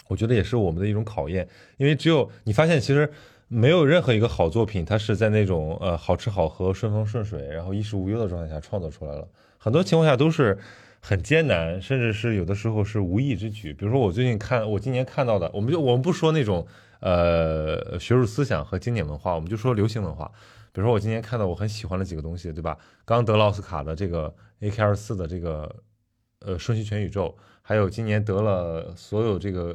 我觉得也是我们的一种考验。因为只有你发现，其实没有任何一个好作品，它是在那种呃好吃好喝、顺风顺水，然后衣食无忧的状态下创作出来了。很多情况下都是很艰难，甚至是有的时候是无意之举。比如说我最近看，我今年看到的，我们就我们不说那种呃学术思想和经典文化，我们就说流行文化。比如说我今天看到我很喜欢的几个东西，对吧？刚得了奥斯卡的这个 A K 二四的这个呃《瞬息全宇宙》，还有今年得了所有这个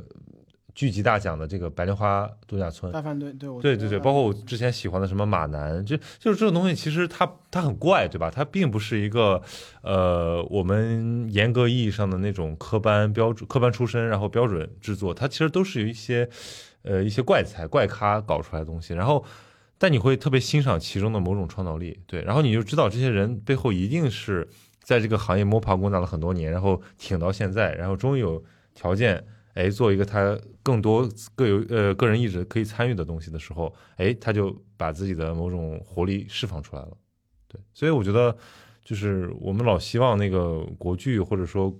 剧集大奖的这个《白莲花度假村》。大饭队，对，对对对，包括我之前喜欢的什么马南，就就是这种东西，其实它它很怪，对吧？它并不是一个呃我们严格意义上的那种科班标准、科班出身，然后标准制作，它其实都是有一些呃一些怪才、怪咖搞出来的东西，然后。但你会特别欣赏其中的某种创造力，对，然后你就知道这些人背后一定是在这个行业摸爬滚打了很多年，然后挺到现在，然后终于有条件，哎，做一个他更多各有呃个人意志可以参与的东西的时候，哎，他就把自己的某种活力释放出来了，对，所以我觉得就是我们老希望那个国剧或者说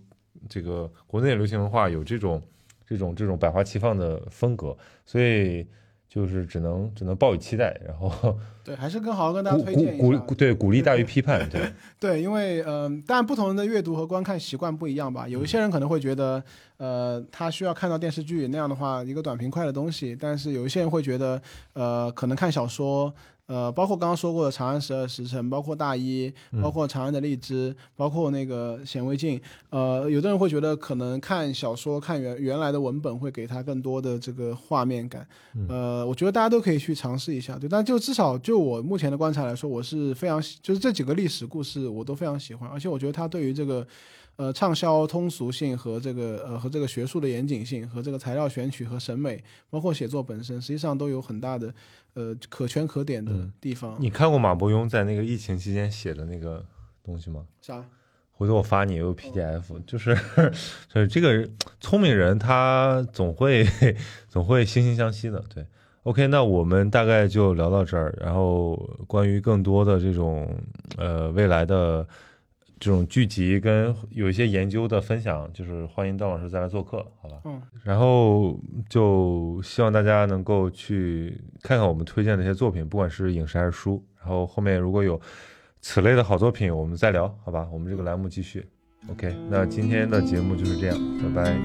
这个国内流行文化有这种这种这种百花齐放的风格，所以。就是只能只能抱以期待，然后对，还是更好跟大家推荐一下，对，鼓励大于批判，对 (laughs) 对，因为嗯，当然不同人的阅读和观看习惯不一样吧，有一些人可能会觉得，呃，他需要看到电视剧那样的话，一个短平快的东西，但是有一些人会觉得，呃，可能看小说。呃，包括刚刚说过的《长安十二时辰》，包括大一，包括《长安的荔枝》，包括那个《显微镜》。呃，有的人会觉得可能看小说、看原原来的文本会给他更多的这个画面感。呃，我觉得大家都可以去尝试一下，对。但就至少就我目前的观察来说，我是非常就是这几个历史故事我都非常喜欢，而且我觉得他对于这个。呃，畅销通俗性和这个呃和这个学术的严谨性和这个材料选取和审美，包括写作本身，实际上都有很大的呃可圈可点的地方。你看过马伯庸在那个疫情期间写的那个东西吗？啥？回头我发你有 PDF，就是 (laughs) 就是这个聪明人他总会 (laughs) 总会惺惺相惜的。对，OK，那我们大概就聊到这儿，然后关于更多的这种呃未来的。这种剧集跟有一些研究的分享，就是欢迎邓老师再来做客，好吧？嗯，然后就希望大家能够去看看我们推荐的一些作品，不管是影视还是书。然后后面如果有此类的好作品，我们再聊，好吧？我们这个栏目继续。OK，那今天的节目就是这样，拜拜。